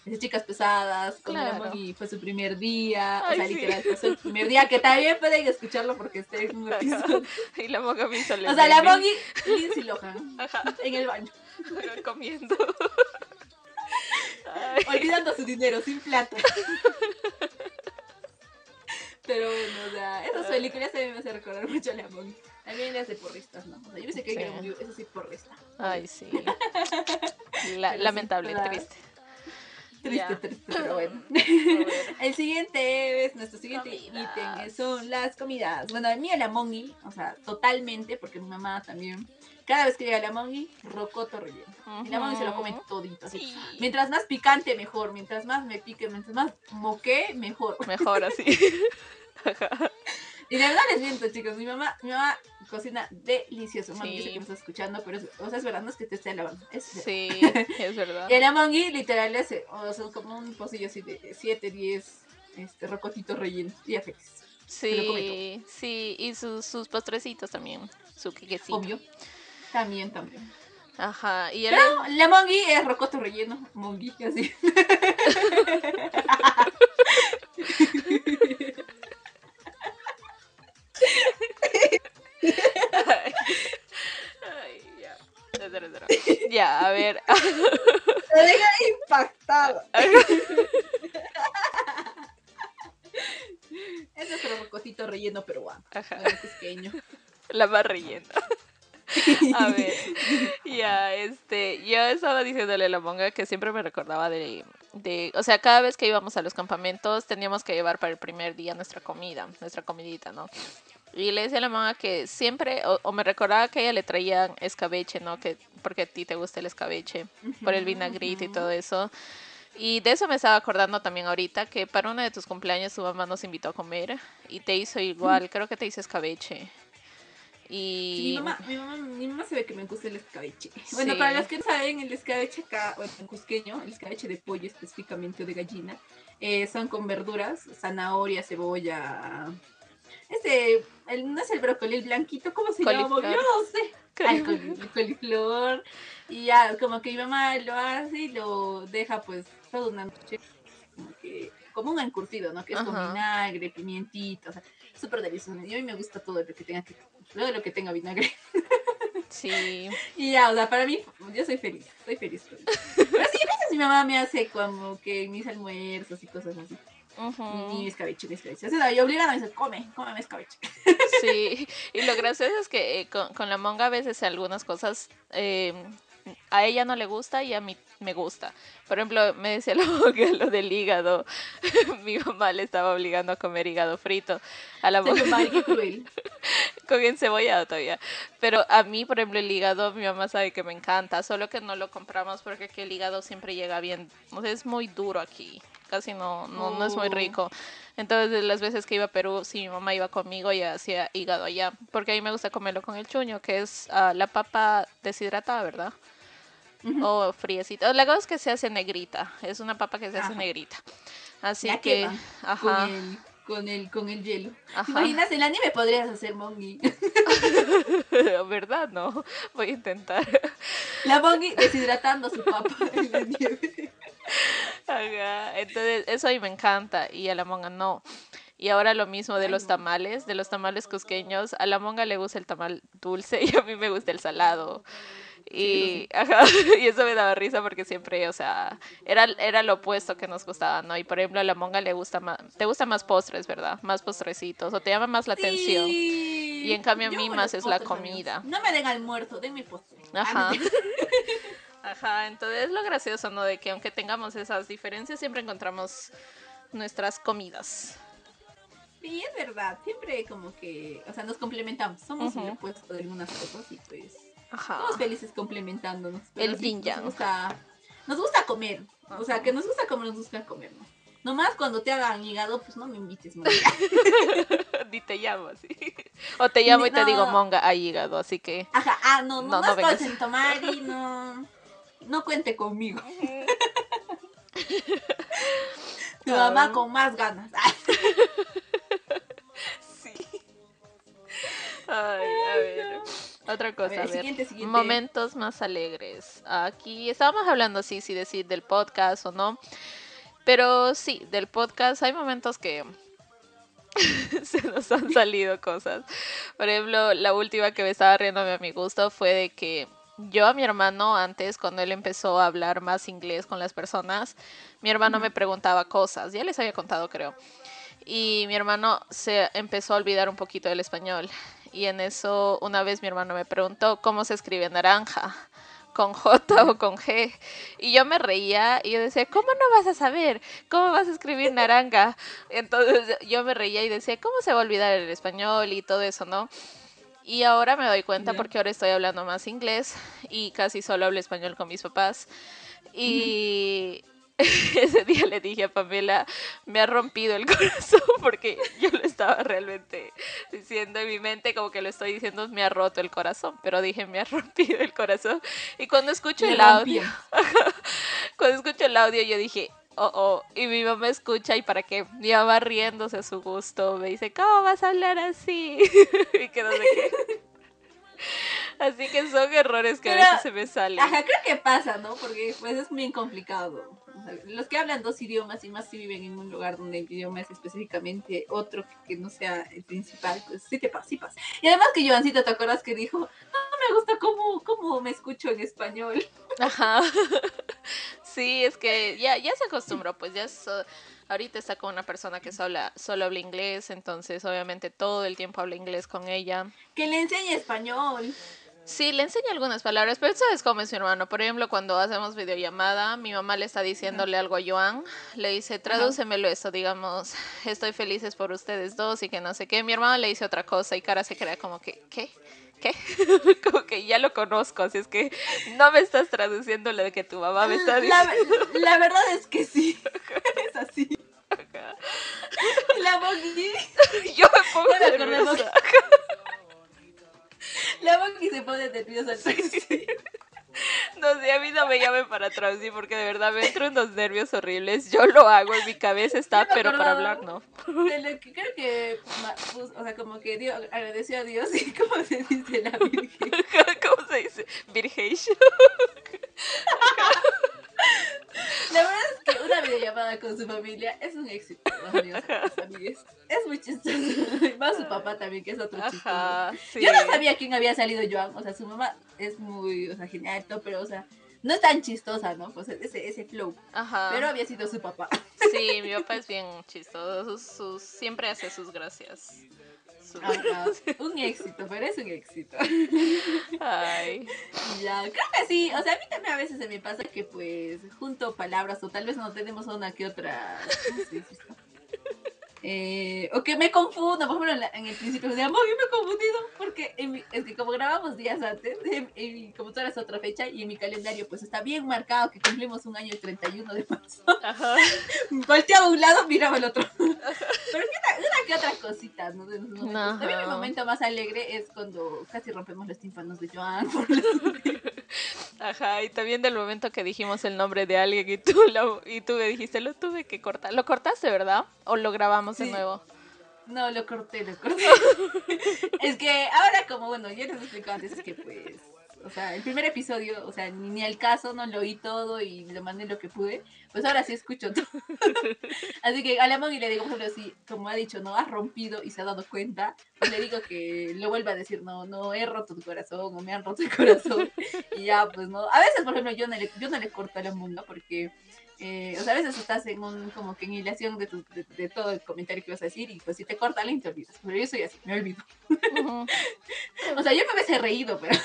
de chicas pesadas, con Claro. Lemon y fue su primer día. o sea, sí. literal, fue su primer día, que también pueden escucharlo porque está en un episodio. (laughs) Y la moca me O sea, la Mongi, Lindsay Lohan, Ajá, en el baño, comiendo. Ay. (laughs) olvidando su dinero, sin plata. Pero bueno, o sea, esas películas también me hacen recordar mucho a la Mongi. También las de porristas, ¿no? O sea, yo pensé que Sí. era muy, eso sí, porrista. Ay, sí. (laughs) La- Pero sí, lamentable, triste. Triste, triste, pero bueno. (laughs) (laughs) El siguiente es, nuestro siguiente Comidas. ítem son las comidas. Bueno, a mí a la mongi, o sea, totalmente, porque mi mamá también, cada vez que llega la mongi, rocoto relleno. Y la mongi se lo come todito. así. Sí. Mientras más picante, mejor. Mientras más me pique, mientras más moqué, mejor. Mejor así. (laughs) Y de verdad les miento, chicos. Mi mamá, mi mamá cocina delicioso. Mami, yo sé Sí. que me está escuchando, pero es, o sea, es verdad, no es que te esté. Es verdad. (laughs) Sí, es verdad. Y a la mongi, literal, hace, o sea, como un pocillo así de 7, 10 este, rocotitos rellenos. Ya feliz. Sí, sí. Y sus, sus postrecitos también. Su quequecito. Obvio. También, también. Ajá. Y él Pero la mongi es rocoto relleno. Mongi, así. (laughs) Ay, Ay, ya. Cero, cero. (laughs) Te deja impactado. (laughs) Ese es el rocotito relleno peruano. Ajá. Cusqueño. La más rellena. (laughs) A ver, ya, este, yo estaba diciéndole a la monga que siempre me recordaba de, de, o sea, cada vez que íbamos a los campamentos teníamos que llevar para el primer día nuestra comida, nuestra comidita, ¿no? Y le decía a la monga que siempre, o, o me recordaba que a ella le traían escabeche, ¿no? Que, porque a ti te gusta el escabeche, por el vinagrito y todo eso. Y de eso me estaba acordando también ahorita, que para uno de tus cumpleaños tu mamá nos invitó a comer y te hizo igual, creo que te hizo escabeche. Y Sí, mi, mamá, mi, mamá, mi mamá sabe que me gusta el escabeche. Bueno, Sí. para los que no saben, el escabeche acá, bueno, en cusqueño, el escabeche de pollo específicamente o de gallina, eh, son con verduras, zanahoria, cebolla. Este, el, no es el brócoli, el blanquito, ¿cómo se llama? Yo no sé. El coli- el coliflor. Y ya, como que mi mamá lo hace y lo deja pues toda una noche, como que, como un encurtido, ¿no? Que es con vinagre, pimientito, o sea, súper delicioso. Y a mí me gusta todo lo que tenga que, todo lo que tenga vinagre. Sí, (laughs) Y ya, o sea, para mí, yo soy feliz, soy feliz. Pero sí, a veces mi mamá me hace como que mis almuerzos y cosas así. Ujú, Y mi escabeche, escabeche. O sea, y obligan a decir, come, come mi escabeche. (laughs) sí. Y lo gracioso es que eh, con, con la monga a veces algunas cosas eh, a ella no le gusta y a mí me gusta. Por ejemplo, me decía la (laughs) monga lo del hígado. (laughs) Mi mamá le estaba obligando a comer hígado frito a la monga cruel. con encebollado todavía. Pero a mí, por ejemplo, el hígado, mi mamá sabe que me encanta, solo que no lo compramos porque aquí el hígado siempre llega bien, o sea, es muy duro aquí, casi no, no, no es muy Oh. rico. Entonces, las veces que iba a Perú, si mi mamá iba conmigo, y hacía hígado allá, porque a mí me gusta comerlo con el chuño, que es ah, la papa deshidratada, ¿verdad? Ujú. o friecita. La cosa es que se hace negrita. Es una papa que se hace negrita. Así La que, ajá, Con el, con el, con el hielo. ¿Te ajá. imaginas? En la nieve podrías hacer mongi. (laughs) ¿Verdad? No. Voy a intentar. La mongi deshidratando su papa en la nieve. Ajá, Entonces, eso a mí me encanta y a la monga no. Y ahora lo mismo de los tamales, de los tamales cusqueños. A la monga le gusta el tamal dulce (laughs) y a mí me gusta el salado. Y, (laughs) ajá, y eso me daba risa porque siempre, o sea, era, era lo opuesto que nos gustaba, ¿no? Y por ejemplo, a la monga le gusta más, te gusta más postres, ¿verdad? Más postrecitos, o te llama más la atención. Sí. Y en cambio a mí más es la amigos. comida. No me den almuerzo, denme postre. Ajá. (laughs) Ajá, entonces es lo gracioso, ¿no? De que aunque tengamos esas diferencias, siempre encontramos nuestras comidas. Sí, es verdad. Siempre como que, o sea, nos complementamos. Somos el opuesto de algunas cosas y pues Ajá. somos felices complementándonos. El sí, yin yang. Nos gusta, nos gusta comer. O sea, que nos gusta comer, nos gusta comer, ¿no? Nomás cuando te hagan hígado, pues no me invites, man. (laughs) Ni te llamo así. O te llamo y te digo monga a hígado, así que. Ajá, ah, no, No, no, no vengas. en tomar y no, no cuente conmigo. (laughs) Tu Ah. mamá con más ganas. (laughs) Sí. Ay, a ver. Otra cosa, ver, a el ver. siguiente, siguiente. Momentos más alegres. Aquí estábamos hablando así, si decir del podcast o no. Pero sí, del podcast hay momentos que (laughs) se nos han salido cosas. Por ejemplo, la última que me estaba riendo a mi gusto fue de que yo a mi hermano antes, cuando él empezó a hablar más inglés con las personas, mi hermano me preguntaba cosas. Ya les había contado, creo. Y mi hermano se empezó a olvidar un poquito del español. Y en eso una vez mi hermano me preguntó cómo se escribe naranja, con J o con G. Y yo me reía y yo decía, ¿cómo no vas a saber? ¿Cómo vas a escribir naranja? Entonces yo me reía y decía, ¿cómo se va a olvidar el español y todo eso, no? Y ahora me doy cuenta porque ahora estoy hablando más inglés y casi solo hablo español con mis papás. Y (laughs) ese día le dije a Pamela, me ha rompido el (laughs) corazón porque yo lo estaba realmente diciendo en mi mente, como que lo estoy diciendo, me ha roto el corazón, pero dije, me ha (laughs) rompido el corazón. Y cuando escucho el audio, cuando escucho el audio yo dije, oh, oh, y mi mamá escucha y para que mi mamá riéndose a su gusto me dice, ¿cómo vas a hablar así? (laughs) y que no sé qué. Así que son errores que a veces se me salen. Ajá, creo que pasa, ¿no? Porque pues es bien complicado. O sea, los que hablan dos idiomas y más si viven en un lugar donde el idioma es específicamente otro que, que no sea el principal, pues sí te pasa, sí pasa. Y además que Joancito, ¿te acuerdas que dijo, no me gusta cómo, cómo me escucho en español? Ajá. (laughs) Sí, es que ya, ya se acostumbró, pues ya es, ahorita está con una persona que solo, solo habla inglés, entonces obviamente todo el tiempo habla inglés con ella. Que le enseñe español. Sí, le enseño algunas palabras, pero sabes cómo es mi hermano. Por ejemplo, cuando hacemos videollamada, mi mamá le está diciéndole algo a Joan, le dice, tradúcemelo esto, digamos, estoy felices por ustedes dos y que no sé qué. Mi hermano le dice otra cosa y cara se crea como que, ¿qué? ¿Qué? (laughs) como que ya lo conozco, así es que no me estás traduciendo lo de que tu mamá me está diciendo. (laughs) la verdad es que sí. Es así. (laughs) La Bongi, Yo me pongo acordé, nerviosa. la Bongi se pone nerviosa. al traducir. (laughs) No sé, a mí no me llamen para traducir porque de verdad me entran unos nervios horribles. Yo lo hago, en mi cabeza está, pero para hablar no. De lo que creo que, pus- o sea, como que dio, agradeció a Dios y (laughs) como se dice la (laughs) Virgen. ¿Cómo se dice? Virgation. La verdad es que una videollamada con su familia es un éxito, amigos, amigues. Es muy chistoso. (laughs) Más su papá también, que es otro chistoso. Ajá, sí. Yo no sabía quién había salido Joan, o sea, su mamá es muy, o sea, genial, pero, o sea, no es tan chistosa, ¿no? Pues ese, ese flow. Ajá. Pero había sido su papá. Sí, mi papá es bien chistoso. Sus, sus- siempre hace sus gracias. Un éxito, pero es un éxito. Ay. (laughs) Ya, creo que sí. O sea, a mí también a veces se me pasa que pues junto palabras o tal vez no tenemos una que otra. Eh, o que me confundo, por ejemplo, en, el principio de amor, yo me he confundido porque en mi- es que como grabamos días antes, (laughs) en, en mi computadora es otra fecha y en mi calendario pues está bien marcado que cumplimos un año el 31 de marzo. (laughs) Ajá. Volteaba a un lado, miraba el otro. Pero que una, una que otra cosita, ¿no? De. Ajá. También mi momento más alegre es cuando casi rompemos los tímpanos de Joan. por (laughs) Ajá, y también del momento que dijimos el nombre de alguien y tú, lo, y tú me dijiste, lo tuve que cortar. ¿Lo cortaste, verdad? ¿O lo grabamos de nuevo? No, lo corté, lo corté. (laughs) es que ahora como, bueno, yo les explico antes, es que pues, o sea, el primer episodio, o sea, ni, ni al caso, no lo oí todo y lo mandé lo que pude, pues ahora sí escucho todo. (laughs) Así que a la Mogui le digo, por ejemplo, si, como ha dicho, no, has rompido y se ha dado cuenta, pues le digo que lo vuelva a decir, no, no, he roto tu corazón o me han roto el corazón. Y ya, pues no, a veces, por ejemplo, yo no le, yo no le corto a la ¿no? Porque... eh, o sea, a veces estás en un, como que en hilación de, tu- de, de todo el comentario que vas a decir y pues si te corta alguien te olvidas. Pero yo soy así, me olvido. (laughs) O sea, yo me hubiese reído, pero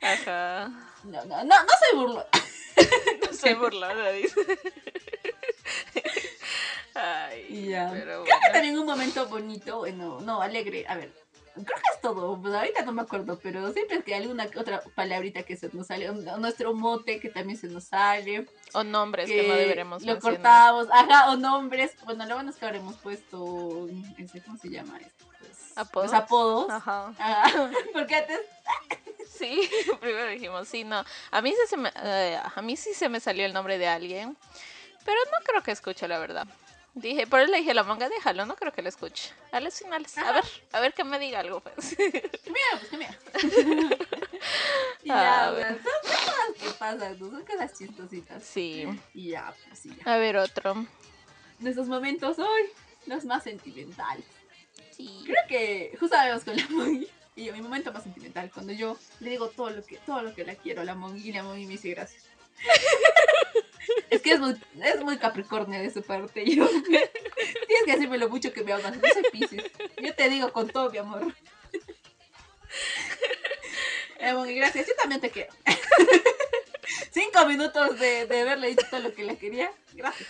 Ajá. no, no, no, no soy burla. (laughs) No soy burlada, dice. Ay, ya. pero Creo que también un momento bonito, bueno, no, alegre, a ver. Creo que es todo, pues ahorita no me acuerdo, pero siempre es que alguna otra palabrita que se nos sale, o nuestro mote que también se nos sale, O nombres que, que no deberemos lo mencionar. cortamos, ajá, o nombres, bueno, lo bueno es que ahora hemos puesto, ¿cómo se llama esto? ¿Apodos? Los apodos, Ajá. Ajá, (laughs) porque antes Sí, (laughs) primero dijimos, sí, no. A mí, sí se me, eh, a mí sí se me salió el nombre de alguien, pero no creo que escuche, la verdad. Dije, por eso le dije a la manga, déjalo, no creo que lo escuche. A los finales, a ver, a ver que me diga algo, pues. (laughs) Mira, pues que mira. Ah, ya, o bueno. sea, son cosas que pasan, ¿no? son cosas chistositas. Sí. Y ya, pues sí, ya. A ver, otro. En esos momentos hoy, los más sentimentales. Creo que justo habíamos con la Mongi. Y mi momento más sentimental, cuando yo le digo todo lo que, todo lo que la quiero a la Mongi y la Mongi me dice gracias. es que es muy, es muy capricornio de su parte. Yo, (laughs) tienes que decirme lo mucho que me amas. Yo soy Pisces. Yo te digo con todo mi amor. La Mongi, gracias. Yo también te quiero. (laughs) Cinco minutos de, de haberle dicho todo lo que la quería. Gracias.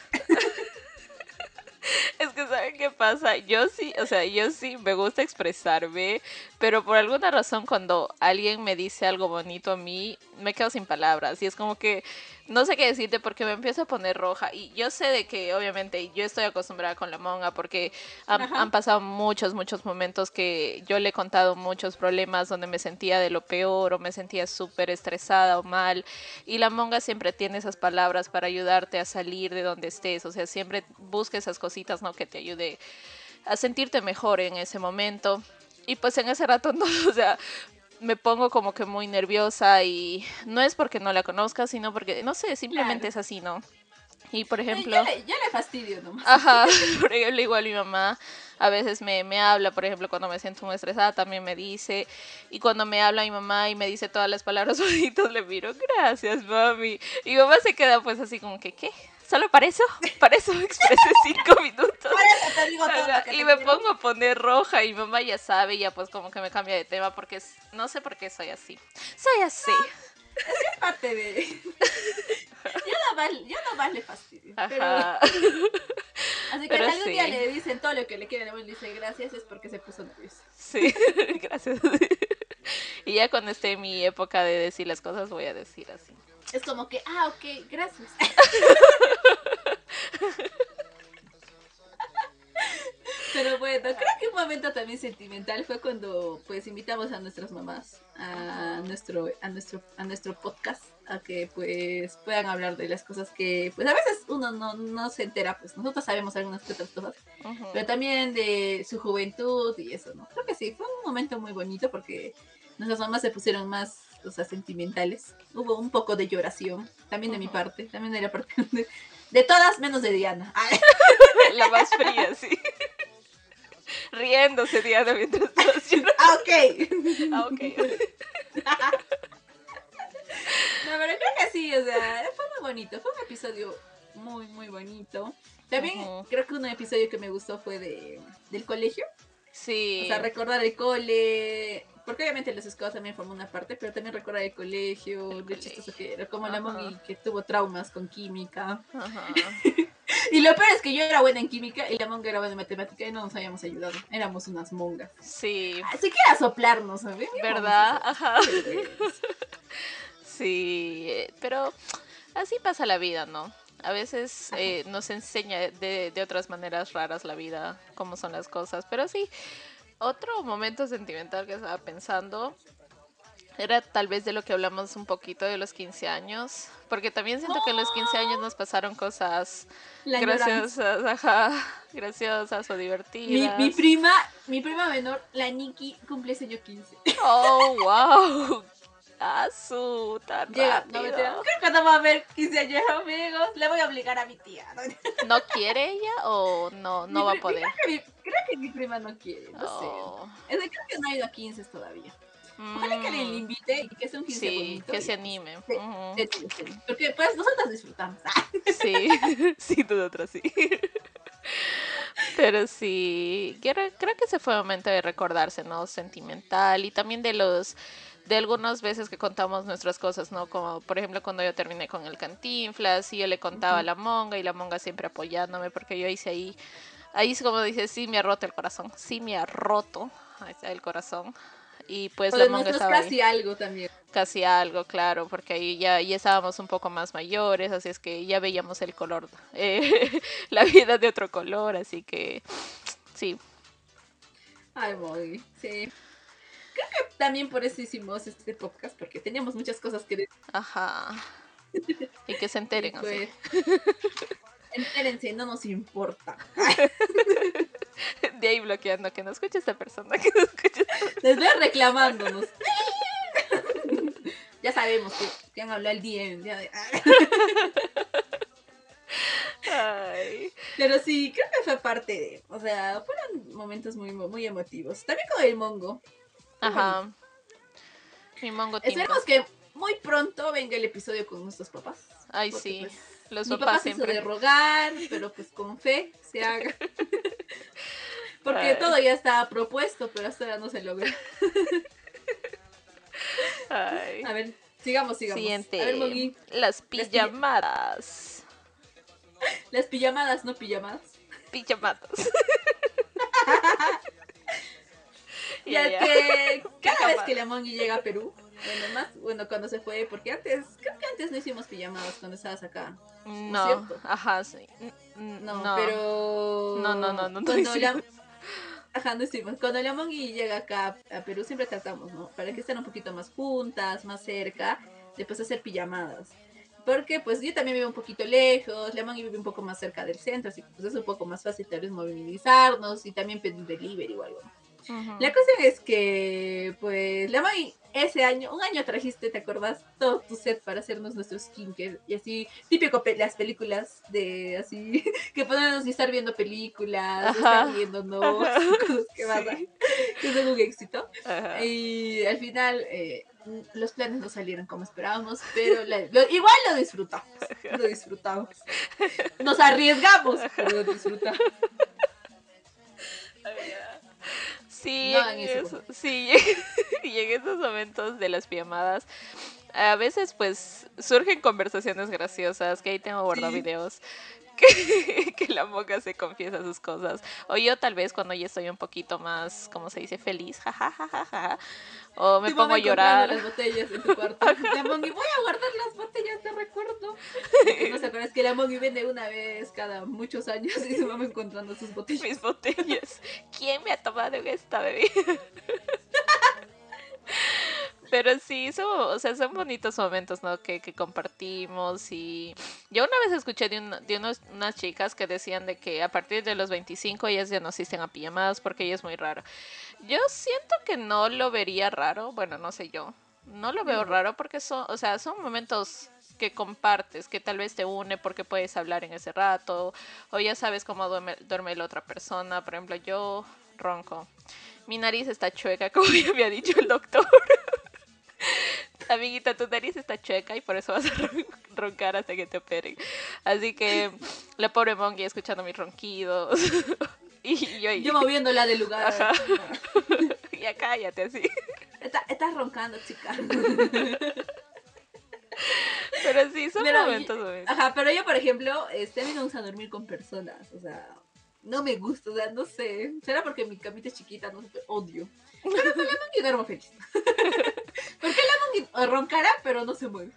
Es que, ¿saben qué pasa? Yo sí, o sea, yo sí me gusta expresarme, pero por alguna razón cuando alguien me dice algo bonito a mí, me quedo sin palabras y es como que no sé qué decirte porque me empiezo a poner roja y yo sé de que obviamente yo estoy acostumbrada con la monga porque han, pasado muchos, muchos momentos que yo le he contado muchos problemas donde me sentía de lo peor o me sentía súper estresada o mal y la monga siempre tiene esas palabras para ayudarte a salir de donde estés, o sea, siempre busca esas cositas, ¿no? Que te ayude a sentirte mejor en ese momento. Y pues en ese rato, (laughs) no, o sea, me pongo como que muy nerviosa y no es porque no la conozca, sino porque, no sé, simplemente Claro. es así, ¿no? Y por ejemplo... Yo le, yo le fastidio nomás. Ajá, (laughs) por ejemplo, igual mi mamá a veces me, me habla, por ejemplo, cuando me siento muy estresada, también me dice, y cuando me habla mi mamá y me dice todas las palabras (laughs) bonitas, le miro, gracias, mami. Y mamá se queda pues así como que, ¿qué? ¿Solo para eso? (laughs) Para eso me expresé (laughs) cinco minutos. Te digo todo y me quiero. pongo a poner roja y mamá ya sabe, y ya pues como que me cambia de tema porque es- no sé por qué soy así. Soy así. Es parte de. (laughs) yo no más, yo no más le fastidio. Pero, Ajá. así que pero algún día le dicen todo lo que le quieren, le dice gracias, es porque se puso nerviosa. Sí, gracias. Y ya cuando esté en mi época de decir las cosas, voy a decir así. Es como que, ah, ok, gracias. Pero bueno, creo que un momento también sentimental fue cuando pues invitamos a nuestras mamás a nuestro, a nuestro, a nuestro podcast a que pues puedan hablar de las cosas que pues a veces uno no, no se entera, pues nosotros sabemos algunas otras cosas, Ujú. pero también de su juventud y eso, ¿no? Creo que sí, fue un momento muy bonito porque nuestras mamás se pusieron más, o sea, sentimentales. Hubo un poco de lloración, también de mi parte, también de la parte de, de todas menos de Diana. Ay, (laughs) La más fría, sí. Riéndose, Diana, mientras (laughs) llorando. ah, ok. Ah, ok. (laughs) No, pero creo que sí, o sea, fue muy bonito, fue un episodio muy, muy bonito. También creo que un episodio que me gustó fue de, del colegio. Sí. O sea, recordar el cole. Porque obviamente los scouts también forman una parte, pero también recordar el colegio, El lo chistoso que era, como la. Mongi que tuvo traumas con química. Ajá. (laughs) Y lo peor es que yo era buena en química y la monga era buena en matemática y no nos habíamos ayudado. Éramos unas mongas. Sí. Así que era soplarnos, ¿sabes? ¿Verdad? Ajá. (laughs) Sí. Pero así pasa la vida, ¿no? A veces eh, nos enseña de, de otras maneras raras la vida, cómo son las cosas. Pero sí, otro momento sentimental que estaba pensando era tal vez de lo que hablamos un poquito de los 15 años, porque también siento que en los 15 años nos pasaron cosas La graciosas, ajá, graciosas o Mi, divertidas. mi prima, mi prima menor, la Nikki, cumple ese año 15. Oh, wow. Ah, su, tan Llega, rápido. no mentira. Creo que no va a haber 15 años, amigos. Le voy a obligar a mi tía. ¿no? ¿No quiere ella o no, no Mi va a poder? Creo que, mi, creo que mi prima no quiere, no Oh. sé. Es que creo que no ha ido a 15 todavía. Ojalá que le Mm, invite y que sea un 15 Sí, bonito. que y- se anime. Sí. Porque pues nosotros disfrutamos. Sí, (laughs) sí, nosotros sí. Pero sí, quiero- creo que ese fue un momento de recordarse, ¿no? Sentimental y también de los de algunas veces que contamos nuestras cosas, ¿no? Como por ejemplo cuando yo terminé con el cantinflas y yo le contaba a la monga y la monga siempre apoyándome porque yo hice ahí, ahí es como dice, sí me ha roto el corazón, sí me ha roto ahí el corazón. Y pues o la monga estaba ahí casi algo también. casi algo, claro, porque ahí ya, ya estábamos un poco más mayores, así es que ya veíamos el color, eh, (laughs) la vida de otro color, así que sí, Ay, muy, sí. Creo que también por eso hicimos este podcast, porque teníamos muchas cosas que decir. ajá. (laughs) Y que se enteren, así. pues, (laughs) Entérense, no nos importa. De ahí bloqueando, que no escuche esta persona, que no escuche. Les veo reclamándonos. (laughs) ya sabemos que, que han hablado el DM. ya de- Ay. Pero sí, creo que fue parte de. O sea, fueron momentos muy, muy emotivos. También con el Mongo. Ajá. Mi mongo tinto. Esperemos que muy pronto venga el episodio con nuestros papás. Ay, sí. pues, Los Mi papás papá se hizo siempre. de rogar, pero pues con fe se haga. (laughs) Porque Ay. todo ya estaba propuesto, pero hasta ahora no se logró. Ay. A ver, sigamos, sigamos. Siguiente. A ver, Mogui, Las pijamadas. (laughs) las pijamadas, no pijamadas. Pijamadas. (laughs) (laughs) Ya Ya, ya. (laughs) que cada vez que la Mongi llega a Perú, bueno, más, bueno, cuando se fue, porque antes, creo que antes no hicimos pijamadas cuando estabas acá. No, cierto? ajá, sí. No, pero. No, no, no, no, no Cuando la... Ajá, no hicimos. Cuando la Mongi llega acá a Perú, siempre tratamos, ¿no? Para que estén un poquito más juntas, más cerca, después hacer pijamadas. Porque pues yo también vivo un poquito lejos, la Mongi vive un poco más cerca del centro, así que pues es un poco más fácil tal vez movilizarnos y también pedir delivery o algo. La cosa es que, pues, la May, ese año, un año trajiste, ¿te acuerdas? Todo tu set para hacernos nuestro skincare. Y así, típico pe- las películas de así, (laughs) que podemos estar viendo películas, estar viéndonos, (laughs) cosas que pasan, Sí. (laughs) que son un éxito. Ajá. Y al final, eh, los planes no salieron como esperábamos, pero la- lo- igual lo disfrutamos. Lo disfrutamos. Nos arriesgamos, pero lo disfrutamos. Sí, No en hagan eso, eso- sí, (laughs) y en esos momentos de las pijamadas, a veces pues surgen conversaciones graciosas, que ahí tengo guardado Sí. videos, que, (laughs) que la moca se confiesa sus cosas, o yo tal vez cuando ya estoy un poquito más, como se dice, feliz, jajajaja, o me pongo a llorar. las botellas en tu cuarto. (laughs) La Mongi, voy a guardar las botellas de recuerdo. (laughs) No se acuerdas que la Mongi vende una vez cada muchos años y su mamá encontrando sus botellas. mis botellas. ¿Quién me ha tomado esta bebida? Pero sí, son, o sea, son bonitos momentos, ¿no? Que, que compartimos y yo una vez escuché de, un- de unos- unas chicas que decían de que a partir de los 25 ellas ya no asisten a pijamadas porque ella es muy raro. Yo siento que no lo vería raro, bueno, no sé yo, no lo veo raro porque son, o sea, son momentos que compartes, que tal vez te une porque puedes hablar en ese rato, o ya sabes cómo duerme, duerme la otra persona. Por ejemplo, yo ronco. Mi nariz está chueca, (laughs) como ya me ha dicho el doctor. Amiguita, tu nariz está chueca y por eso vas a (laughs) ron- roncar hasta que te operen. Así que la pobre Mongi escuchando mis ronquidos. (laughs) y yo ahí, Yo moviéndola de lugar. Ajá. (laughs) ya cállate así. Está- estás roncando, chica. Pero sí, son Pero, momentos, momentos. Ajá, pero yo, por ejemplo, este, a mí me gusta dormir con personas. O sea, no me gusta, o sea, no sé. Será porque mi camita es chiquita, no sé, odio. Pero con la Mongi duermo feliz. (laughs) porque la roncará, pero no se mueve.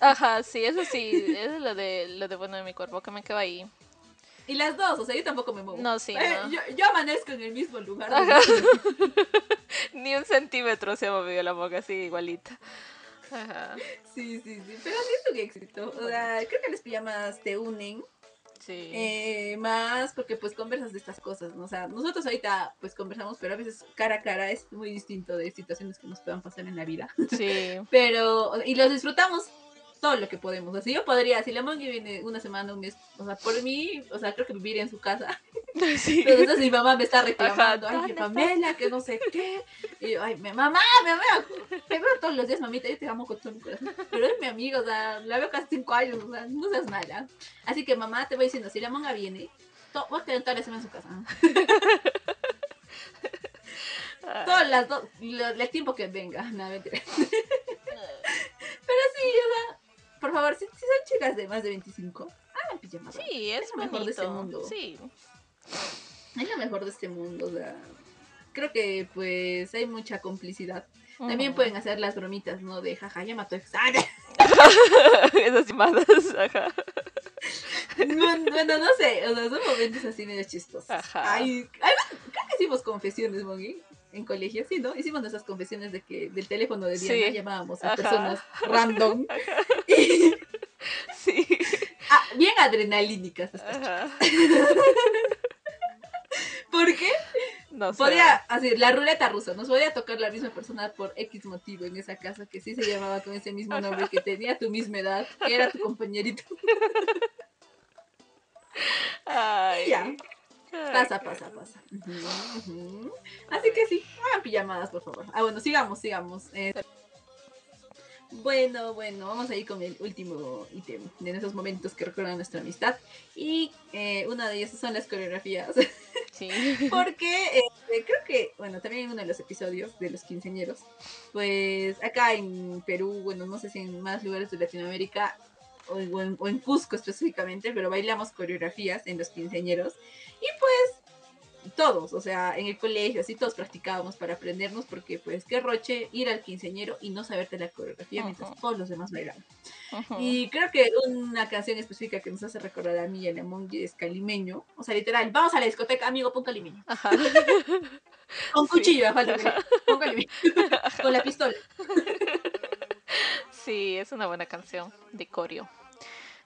Ajá, sí, eso sí, eso es lo de, lo de bueno de mi cuerpo, que me quedo ahí. Y las dos, o sea, yo tampoco me muevo. No, sí, Eh, no. Yo, yo amanezco en el mismo lugar. Ajá. (laughs) Ni un centímetro se ha movido la boca así igualita. Ajá. Sí, sí, sí. Pero sí es un éxito. O sea, creo que las pijamas te unen Sí. eh, más porque pues conversas de estas cosas, ¿no? O sea, nosotros ahorita pues conversamos, pero a veces cara a cara es muy distinto de situaciones que nos puedan pasar en la vida. Sí. (laughs) Pero, y los disfrutamos todo lo que podemos. Así yo podría, si la Mongi viene una semana, un mes, o sea, por mí, o sea, creo que viviría en su casa. (laughs) Sí. Pero entonces mi mamá me está reclamando, ay, que ¿dónde Pamela, que no sé qué. Y yo, ay, mi mamá, mi mamá, te veo todos los días, mamita, yo te amo con todo mi corazón. Pero es mi amiga, o sea, la veo casi cinco años, o sea, no seas mala. Así que mamá, te voy diciendo, si la monga viene, voy a quedar toda la semana en su casa. (laughs) Todas las dos, el tiempo que venga, no, mentira. (laughs) Pero sí, o sea, por favor, si, si son chicas de más de 25, hagan pijama. Sí, es, Es lo mejor de este mundo. Sí. Es lo mejor de este mundo, o sea, creo que pues hay mucha complicidad. También pueden hacer las bromitas, ¿no? De jaja, llama a tu ex. ¡Ah! (laughs) Esas llamadas. Ajá. bueno, bueno, no sé, o sea, son momentos así medio chistosos. Ajá. Ay, además, creo que hicimos confesiones, Moggy, en colegio, sí, ¿no? Hicimos nuestras confesiones de que del teléfono de Diana Sí. llamábamos a Ajá. personas random. (laughs) (laughs) Y, Sí. ah, bien adrenalínicas. estas Ajá. (laughs) ¿Por qué? No sé. Podía, así, la ruleta rusa, nos podía tocar la misma persona por X motivo en esa casa que sí se llamaba con ese mismo nombre, que tenía tu misma edad, que era tu compañerito. Ay. Ya. Pasa, pasa, pasa. Así que sí, hagan pijamadas, por favor. Ah, bueno, sigamos, sigamos. Eh, bueno, bueno, vamos a ir con el último ítem de esos momentos que recuerdan nuestra amistad. Y eh, una de ellas son las coreografías. Sí. (laughs) Porque eh, creo que, bueno, también en uno de los episodios de los quinceañeros, pues acá en Perú, bueno, no sé si en más lugares de Latinoamérica o en- o en Cusco específicamente, pero bailamos coreografías en los quinceañeros y pues todos, o sea, en el colegio, así todos practicábamos para aprendernos porque pues qué roche ir al quinceañero y no saberte la coreografía mientras todos los demás bailaban. Ujú. Y creo que una canción específica que nos hace recordar a mí y a es Calimeño. O sea, literal, vamos a la discoteca, amigo, pon Calimeño. Ajá. (laughs) Con Sí. cuchillo, falta le- pon Calimeño. (laughs) Con la pistola. Sí, es una buena canción de coreo.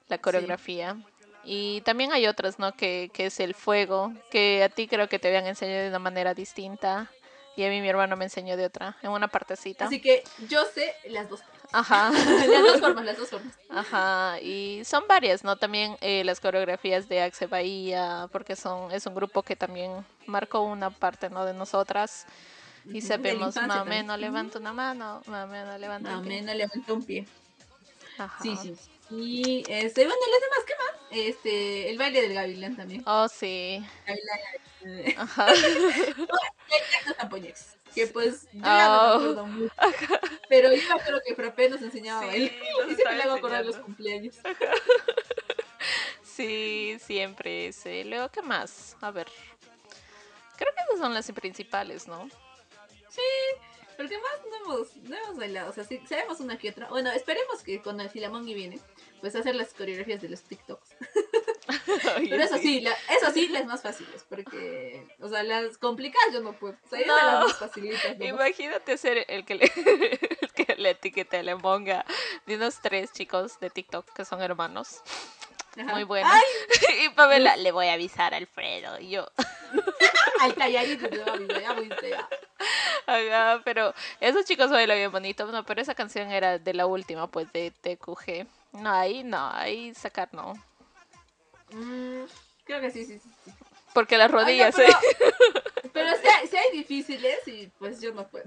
La coreografía. Y también hay otras, ¿no? Que, que es el fuego, que a ti creo que te habían enseñado de una manera distinta. Y a mí mi hermano me enseñó de otra, en una partecita. Así que yo sé las dos. Ajá. (laughs) las dos formas, las dos formas. Ajá, y son varias, ¿no? También eh, las coreografías de Axe Bahía, porque son, es un grupo que también marcó una parte, ¿no? De nosotras. Y sabemos, infancia más o también. menos levanta una mano, más o menos levanta un pie. No levantó un pie. Ajá. Sí, sí. Y este, bueno, las demás, ¿qué más? Este, el baile del gavilán también. Oh, sí. Gavilán, eh, Ajá. (laughs) los Que pues yo ya no Oh. me acuerdo mucho. Pero yo me acuerdo que Frappé nos enseñaba Sí, él. Y siempre le hago acordar los cumpleaños. Sí, siempre ese. Luego, ¿qué más? A ver. Creo que esas son las principales, ¿no? Porque más no hemos, no hemos bailado. O sea, sí, sabemos una que otra. Bueno, esperemos que cuando el Filamongi viene, pues hacer las coreografías de los TikToks. (laughs) Pero eso sí, la- eso sí, las más fáciles. Porque, o sea, las complicadas yo no puedo. O sea, yo de No. las más facilitas. nomás. Imagínate ser el que le, (laughs) el que le etiquete, le ponga de unos tres chicos de TikTok que son hermanos. Ajá. Muy buenos. Ay, (laughs) Y Pamela, le voy a avisar a Alfredo. Y yo, (laughs) al tallarito te a avisar. Ajá, pero esos chicos bailan bien bonito. No, pero esa canción era de la última, pues de TQG. No, ahí no, ahí sacar no. Mm, creo que sí, sí, sí. sí. Porque las Ay, no, rodillas, pero, ¿eh? (laughs) pero si, hay, si hay difíciles, y pues yo no puedo.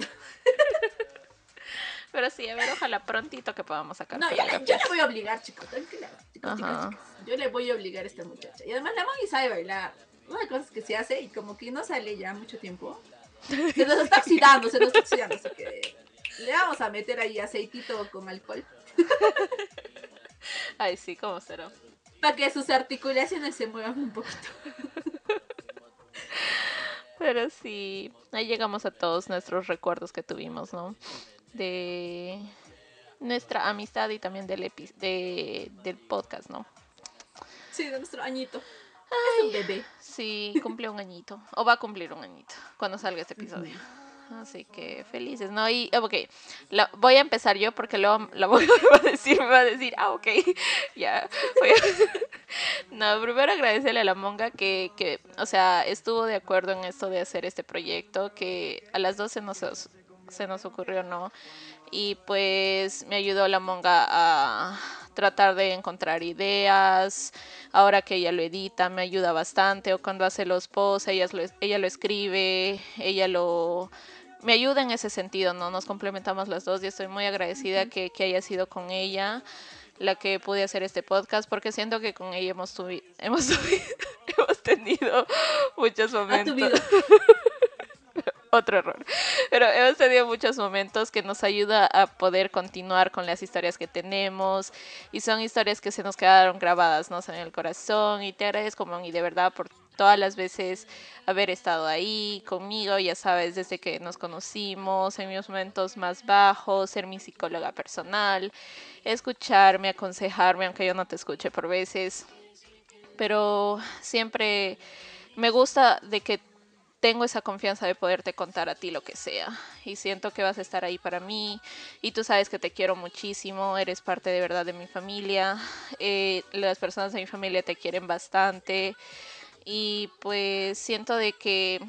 Pero sí, a ver, ojalá prontito que podamos sacar. No, ya le- yo le voy a obligar, chicos, tranquila. Chicos, chicos, chicos. Yo le voy a obligar a esta muchacha. Y además la Maggie sabe bailar. Una de las cosas que se hace y como que no sale ya mucho tiempo. Se nos está oxidando, se nos está oxidando. Así que le vamos a meter ahí aceitito con alcohol. Ay, sí, ¿cómo será? Para que sus articulaciones se muevan un poquito. Pero sí, ahí llegamos a todos nuestros recuerdos que tuvimos, ¿no? De nuestra amistad y también del, epi- de, del podcast, ¿no? Sí, de nuestro añito. Es un bebé. Sí, cumple un añito. O va a cumplir un añito cuando salga este episodio. Así que felices, ¿no? Y, ok, la- voy a empezar yo porque luego la voy (laughs) a decir, me va a decir, ah, ok, (laughs) ya. voy a- (laughs) No, primero agradecerle a la monga que, que, o sea, estuvo de acuerdo en esto de hacer este proyecto, que a las 12 nos, se nos ocurrió, ¿no? Y pues me ayudó la monga a tratar de encontrar ideas. Ahora que ella lo edita, me ayuda bastante. O cuando hace los posts, ella lo, ella lo escribe, ella lo... Me ayuda en ese sentido, ¿no? Nos complementamos las dos y estoy muy agradecida que, que haya sido con ella la que pude hacer este podcast porque siento que con ella hemos, tuvi- (laughs) hemos, tuvi- (laughs) hemos tenido muchos momentos. (laughs) otro error. Pero hemos tenido muchos momentos que nos ayuda a poder continuar con las historias que tenemos y son historias que se nos quedaron grabadas, ¿no? en el corazón y te agradezco, Mon, y de verdad por todas las veces haber estado ahí conmigo, ya sabes, desde que nos conocimos, en mis momentos más bajos, ser mi psicóloga personal, escucharme, aconsejarme, aunque yo no te escuche por veces, pero siempre me gusta de que tengo esa confianza de poderte contar a ti lo que sea y siento que vas a estar ahí para mí y tú sabes que te quiero muchísimo, eres parte de verdad de mi familia, eh, las personas de mi familia te quieren bastante y pues siento de que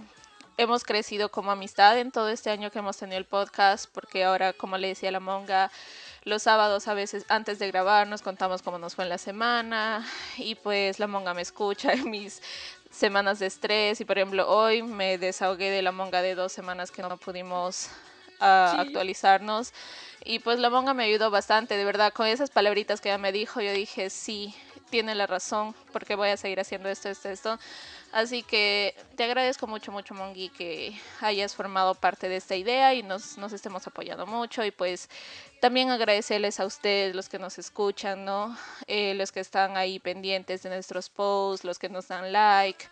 hemos crecido como amistad en todo este año que hemos tenido el podcast porque ahora como le decía la monga los sábados a veces antes de grabar nos contamos cómo nos fue en la semana y pues la monga me escucha (laughs) en mis semanas de estrés y por ejemplo hoy me desahogué de la monga de dos semanas que no pudimos ah, Sí. actualizarnos y pues la monga me ayudó bastante, de verdad, con esas palabritas que ella me dijo, yo dije, sí, tiene la razón, porque voy a seguir haciendo esto, esto, esto. Así que te agradezco mucho, mucho, Mongi, que hayas formado parte de esta idea y nos, nos estemos apoyando mucho. Y pues también agradecerles a ustedes, los que nos escuchan, ¿no? Eh, los que están ahí pendientes de nuestros posts, los que nos dan like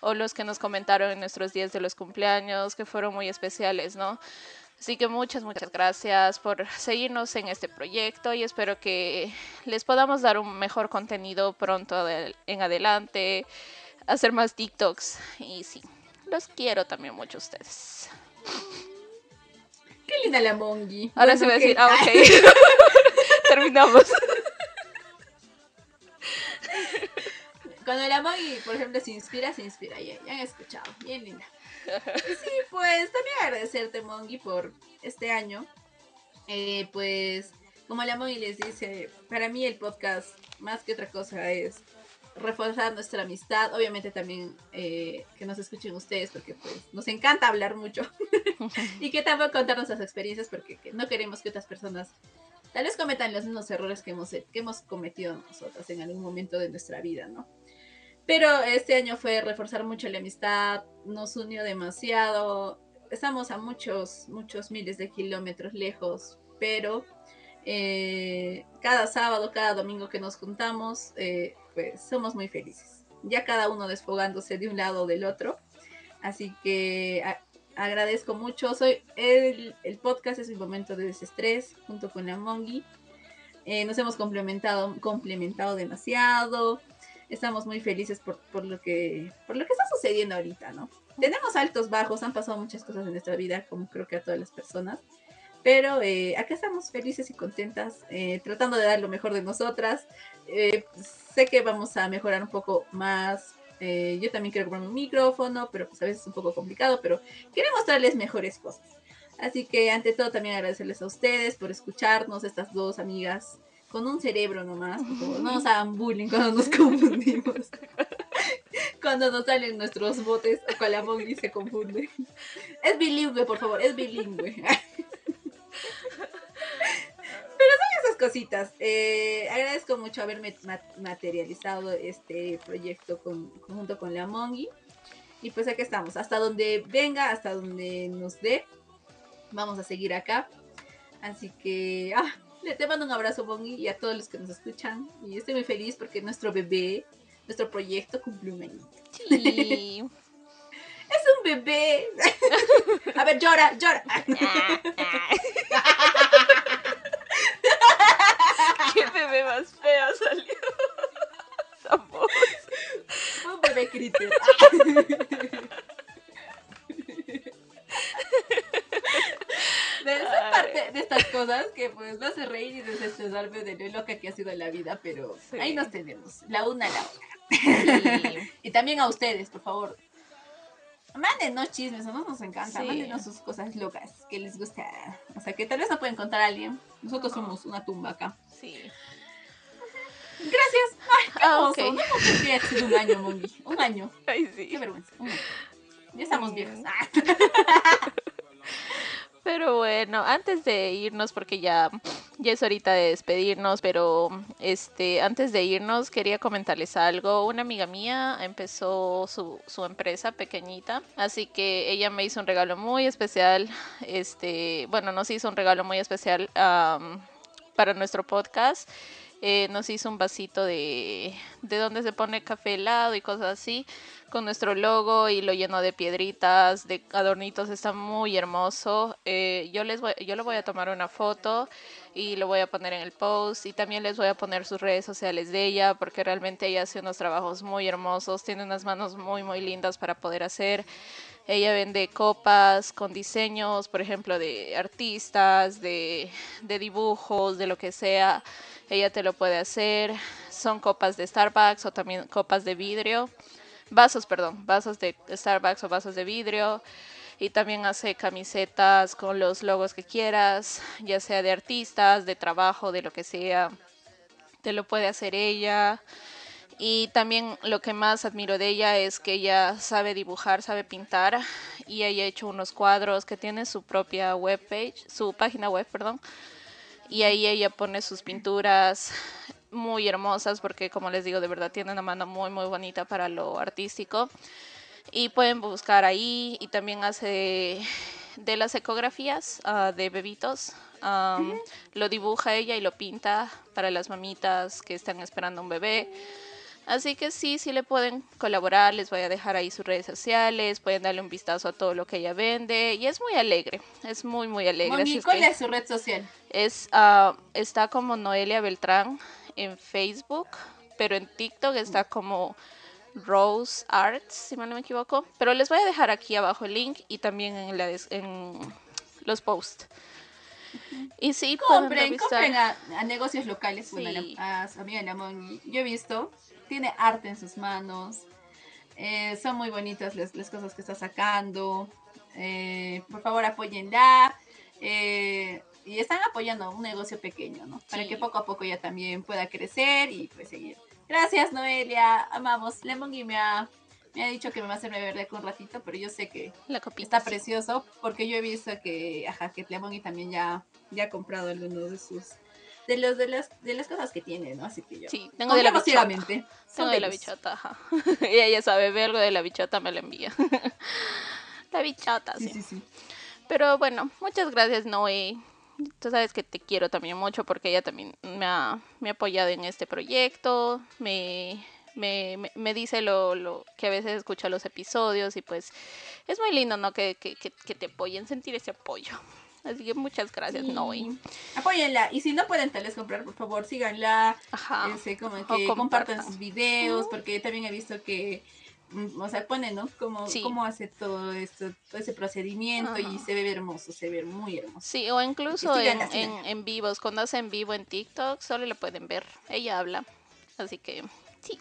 o los que nos comentaron en nuestros días de los cumpleaños, que fueron muy especiales, ¿no? Así que muchas, muchas gracias por seguirnos en este proyecto y espero que les podamos dar un mejor contenido pronto en adelante, hacer más TikToks y sí, los quiero también mucho a ustedes. Qué linda la Mongi. Ahora Bueno, sí voy a decir, ah, ok. (laughs) Terminamos. Cuando la Mongi, por ejemplo, se inspira, se inspira. Ya, ya han escuchado. Bien linda. Sí, pues también agradecerte, Mongi, por este año. Eh, pues, como la Mongi les dice, para mí el podcast, más que otra cosa, es reforzar nuestra amistad. Obviamente también eh, que nos escuchen ustedes, porque pues nos encanta hablar mucho. (laughs) y que también contar nuestras experiencias, porque que no queremos que otras personas tal vez cometan los mismos errores que hemos, que hemos cometido nosotras en algún momento de nuestra vida, ¿no? Pero este año fue reforzar mucho la amistad, nos unió demasiado, estamos a muchos, muchos miles de kilómetros lejos, pero eh, cada sábado, cada domingo que nos juntamos, eh, pues somos muy felices. Ya cada uno desfogándose de un lado o del otro. Así que agradezco mucho. Soy el, el podcast es mi momento de desestrés junto con la Mongi. Eh, nos hemos complementado, complementado demasiado. Estamos muy felices por, por lo que, por lo que está sucediendo ahorita, ¿no? Tenemos altos, bajos, han pasado muchas cosas en nuestra vida, como creo que a todas las personas. Pero eh, acá estamos felices y contentas, eh, tratando de dar lo mejor de nosotras. Eh, sé que vamos a mejorar un poco más. eh, yo también quiero comprarme un micrófono, pero pues a veces es un poco complicado, pero queremos traerles mejores cosas. Así que ante todo también agradecerles a ustedes por escucharnos, estas dos amigas con un cerebro nomás, no nos hagan bullying cuando nos confundimos. (laughs) cuando nos salen nuestros botes o con la Mongi se confunde. Es bilingüe, por favor, es bilingüe. Pero son esas cositas. Eh, agradezco mucho haberme ma- materializado este proyecto con, junto con la Mongi. Y pues aquí estamos, hasta donde venga, hasta donde nos dé. Vamos a seguir acá. Así que, ah, te mando un abrazo, Mongi, y a todos los que nos escuchan. Y estoy muy feliz porque nuestro bebé, nuestro proyecto cumplió un año. Sí. (laughs) ¡Es un bebé! a ver, llora, llora. (laughs) Qué bebé más feo salió. (laughs) Esa voz. un bebé ve Ay. parte de estas cosas que pues me hace reír y desestresarme de lo loca que ha sido la vida, pero Sí. ahí nos tenemos, la una a la otra. Sí. (laughs) Y también a ustedes, por favor. Mándenos chismes, a nosotros nos encanta. Sí. Mándenos sus cosas locas que les gusta. O sea, que tal vez no pueden contar a alguien. Nosotros somos una tumba acá. Sí. Gracias. Ay, qué Ah, hermoso. ok. No haya sido un año, Mongi. Un año. Ay, sí. Qué vergüenza. Un año. Ya estamos Mm. viejos. Ah. (laughs) Pero bueno, antes de irnos, porque ya, ya es horita de despedirnos, pero este, antes de irnos quería comentarles algo. Una amiga mía empezó su, su empresa pequeñita, así que ella me hizo un regalo muy especial. Este, bueno, nos hizo un regalo muy especial para nuestro podcast. Eh, nos hizo un vasito de, de donde se pone café helado y cosas así con nuestro logo y lo lleno de piedritas, de adornitos, está muy hermoso. Eh, yo les voy, yo le voy a tomar una foto y lo voy a poner en el post y también les voy a poner sus redes sociales de ella porque realmente ella hace unos trabajos muy hermosos, tiene unas manos muy muy lindas para poder hacer. Ella vende copas con diseños, por ejemplo, de artistas, de, de dibujos, de lo que sea. Ella te lo puede hacer. Son copas de Starbucks o también copas de vidrio vasos, perdón, vasos de Starbucks o vasos de vidrio. Y también hace camisetas con los logos que quieras, ya sea de artistas, de trabajo, de lo que sea. Te lo puede hacer ella. Y también lo que más admiro de ella es que ella sabe dibujar, sabe pintar. Y ella ha hecho unos cuadros que tiene su propia webpage, su página web, perdón. Y ahí ella pone sus pinturas muy hermosas porque como les digo de verdad tiene una mano muy muy bonita para lo artístico y pueden buscar ahí y también hace de las ecografías ah, de bebitos am, lo dibuja ella y lo pinta para las mamitas que están esperando un bebé así que sí sí le pueden colaborar les voy a dejar ahí sus redes sociales pueden darle un vistazo a todo lo que ella vende y es muy alegre es muy muy alegre es ¿cuál es su red social? es, ah, está como Noelia Beltrán en Facebook, pero en TikTok está como Rose Arts, si mal no me equivoco. Pero les voy a dejar aquí abajo el link y también en, la des- en los posts. Y sí, Compren, compren a, a negocios locales. Bueno, Sí. la- a amiga la Mongi. Yo he visto, tiene arte en sus manos. eh, son muy bonitas las, las cosas que está sacando. eh, por favor, apóyenla. eh, y están apoyando un negocio pequeño, ¿no? Para que poco a poco ya también pueda crecer y pues seguir. Gracias, Noelia. Amamos. La Mongi me ha, me ha dicho que me va a hacer beber de aquí un ratito, pero yo sé que La. Está precioso porque yo he visto que, ajá, que Lemon también ya, ya ha comprado algunos de sus, de los, de las, de las cosas que tiene, ¿no? Así que yo. Sí, tengo de la bichota. Tengo de la bichota, ajá. y (laughs) ella sabe, ve algo de la bichota, me la envía. (laughs) la bichota, Sí, sí. sí, sí. Pero bueno, muchas gracias, Noé. Tú sabes que te quiero también mucho porque ella también me ha, me ha apoyado en este proyecto. Me, me, me, dice lo, lo que a veces escucha los episodios y pues es muy lindo, ¿no? Que, que, que, que te apoyen, sentir ese apoyo. Así que muchas gracias, Sí. Noé. Apóyenla. Y si no pueden tal vez comprar, por favor, síganla. Ajá. ese, como que compartan. sus videos, porque yo también he visto que, mm, o sea, ponen, ¿no? Cómo, Sí. cómo hace todo esto, todo ese procedimiento y se ve hermoso, se ve muy hermoso. Sí, o incluso en, en, en vivos, cuando hace en vivo en TikTok, solo le pueden ver. Ella habla. Así que sí.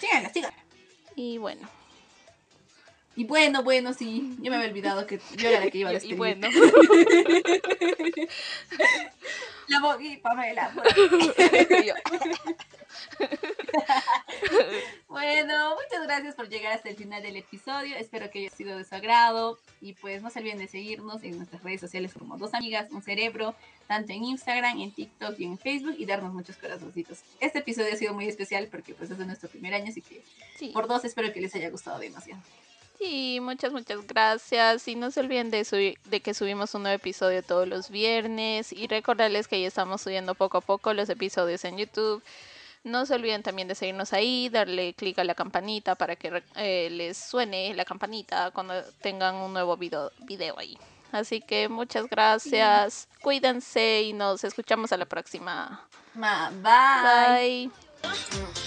Síganla, síganla. Y bueno. Y bueno, bueno, sí, yo me había olvidado que yo era la que iba a (laughs) Y, (laughs) (laughs) y despedir. bueno. La Mogui, Pamela. Bueno, muchas gracias por llegar hasta el final del episodio. Espero que haya sido de su agrado. Y pues no se olviden de seguirnos en nuestras redes sociales como Dos Amigas, Un Cerebro, tanto en Instagram, en TikTok y en Facebook, y darnos muchos corazoncitos. Este episodio ha sido muy especial porque pues es de nuestro primer año, así que sí. por dos espero que les haya gustado demasiado. Sí, muchas, muchas gracias. Y no se olviden de, subir, de que subimos un nuevo episodio todos los viernes. Y recordarles que ya estamos subiendo poco a poco los episodios en YouTube. No se olviden también de seguirnos ahí, darle clic a la campanita para que eh, les suene la campanita cuando tengan un nuevo video, video ahí. Así que muchas gracias. Cuídense y nos escuchamos a la próxima. Ma, bye. Bye.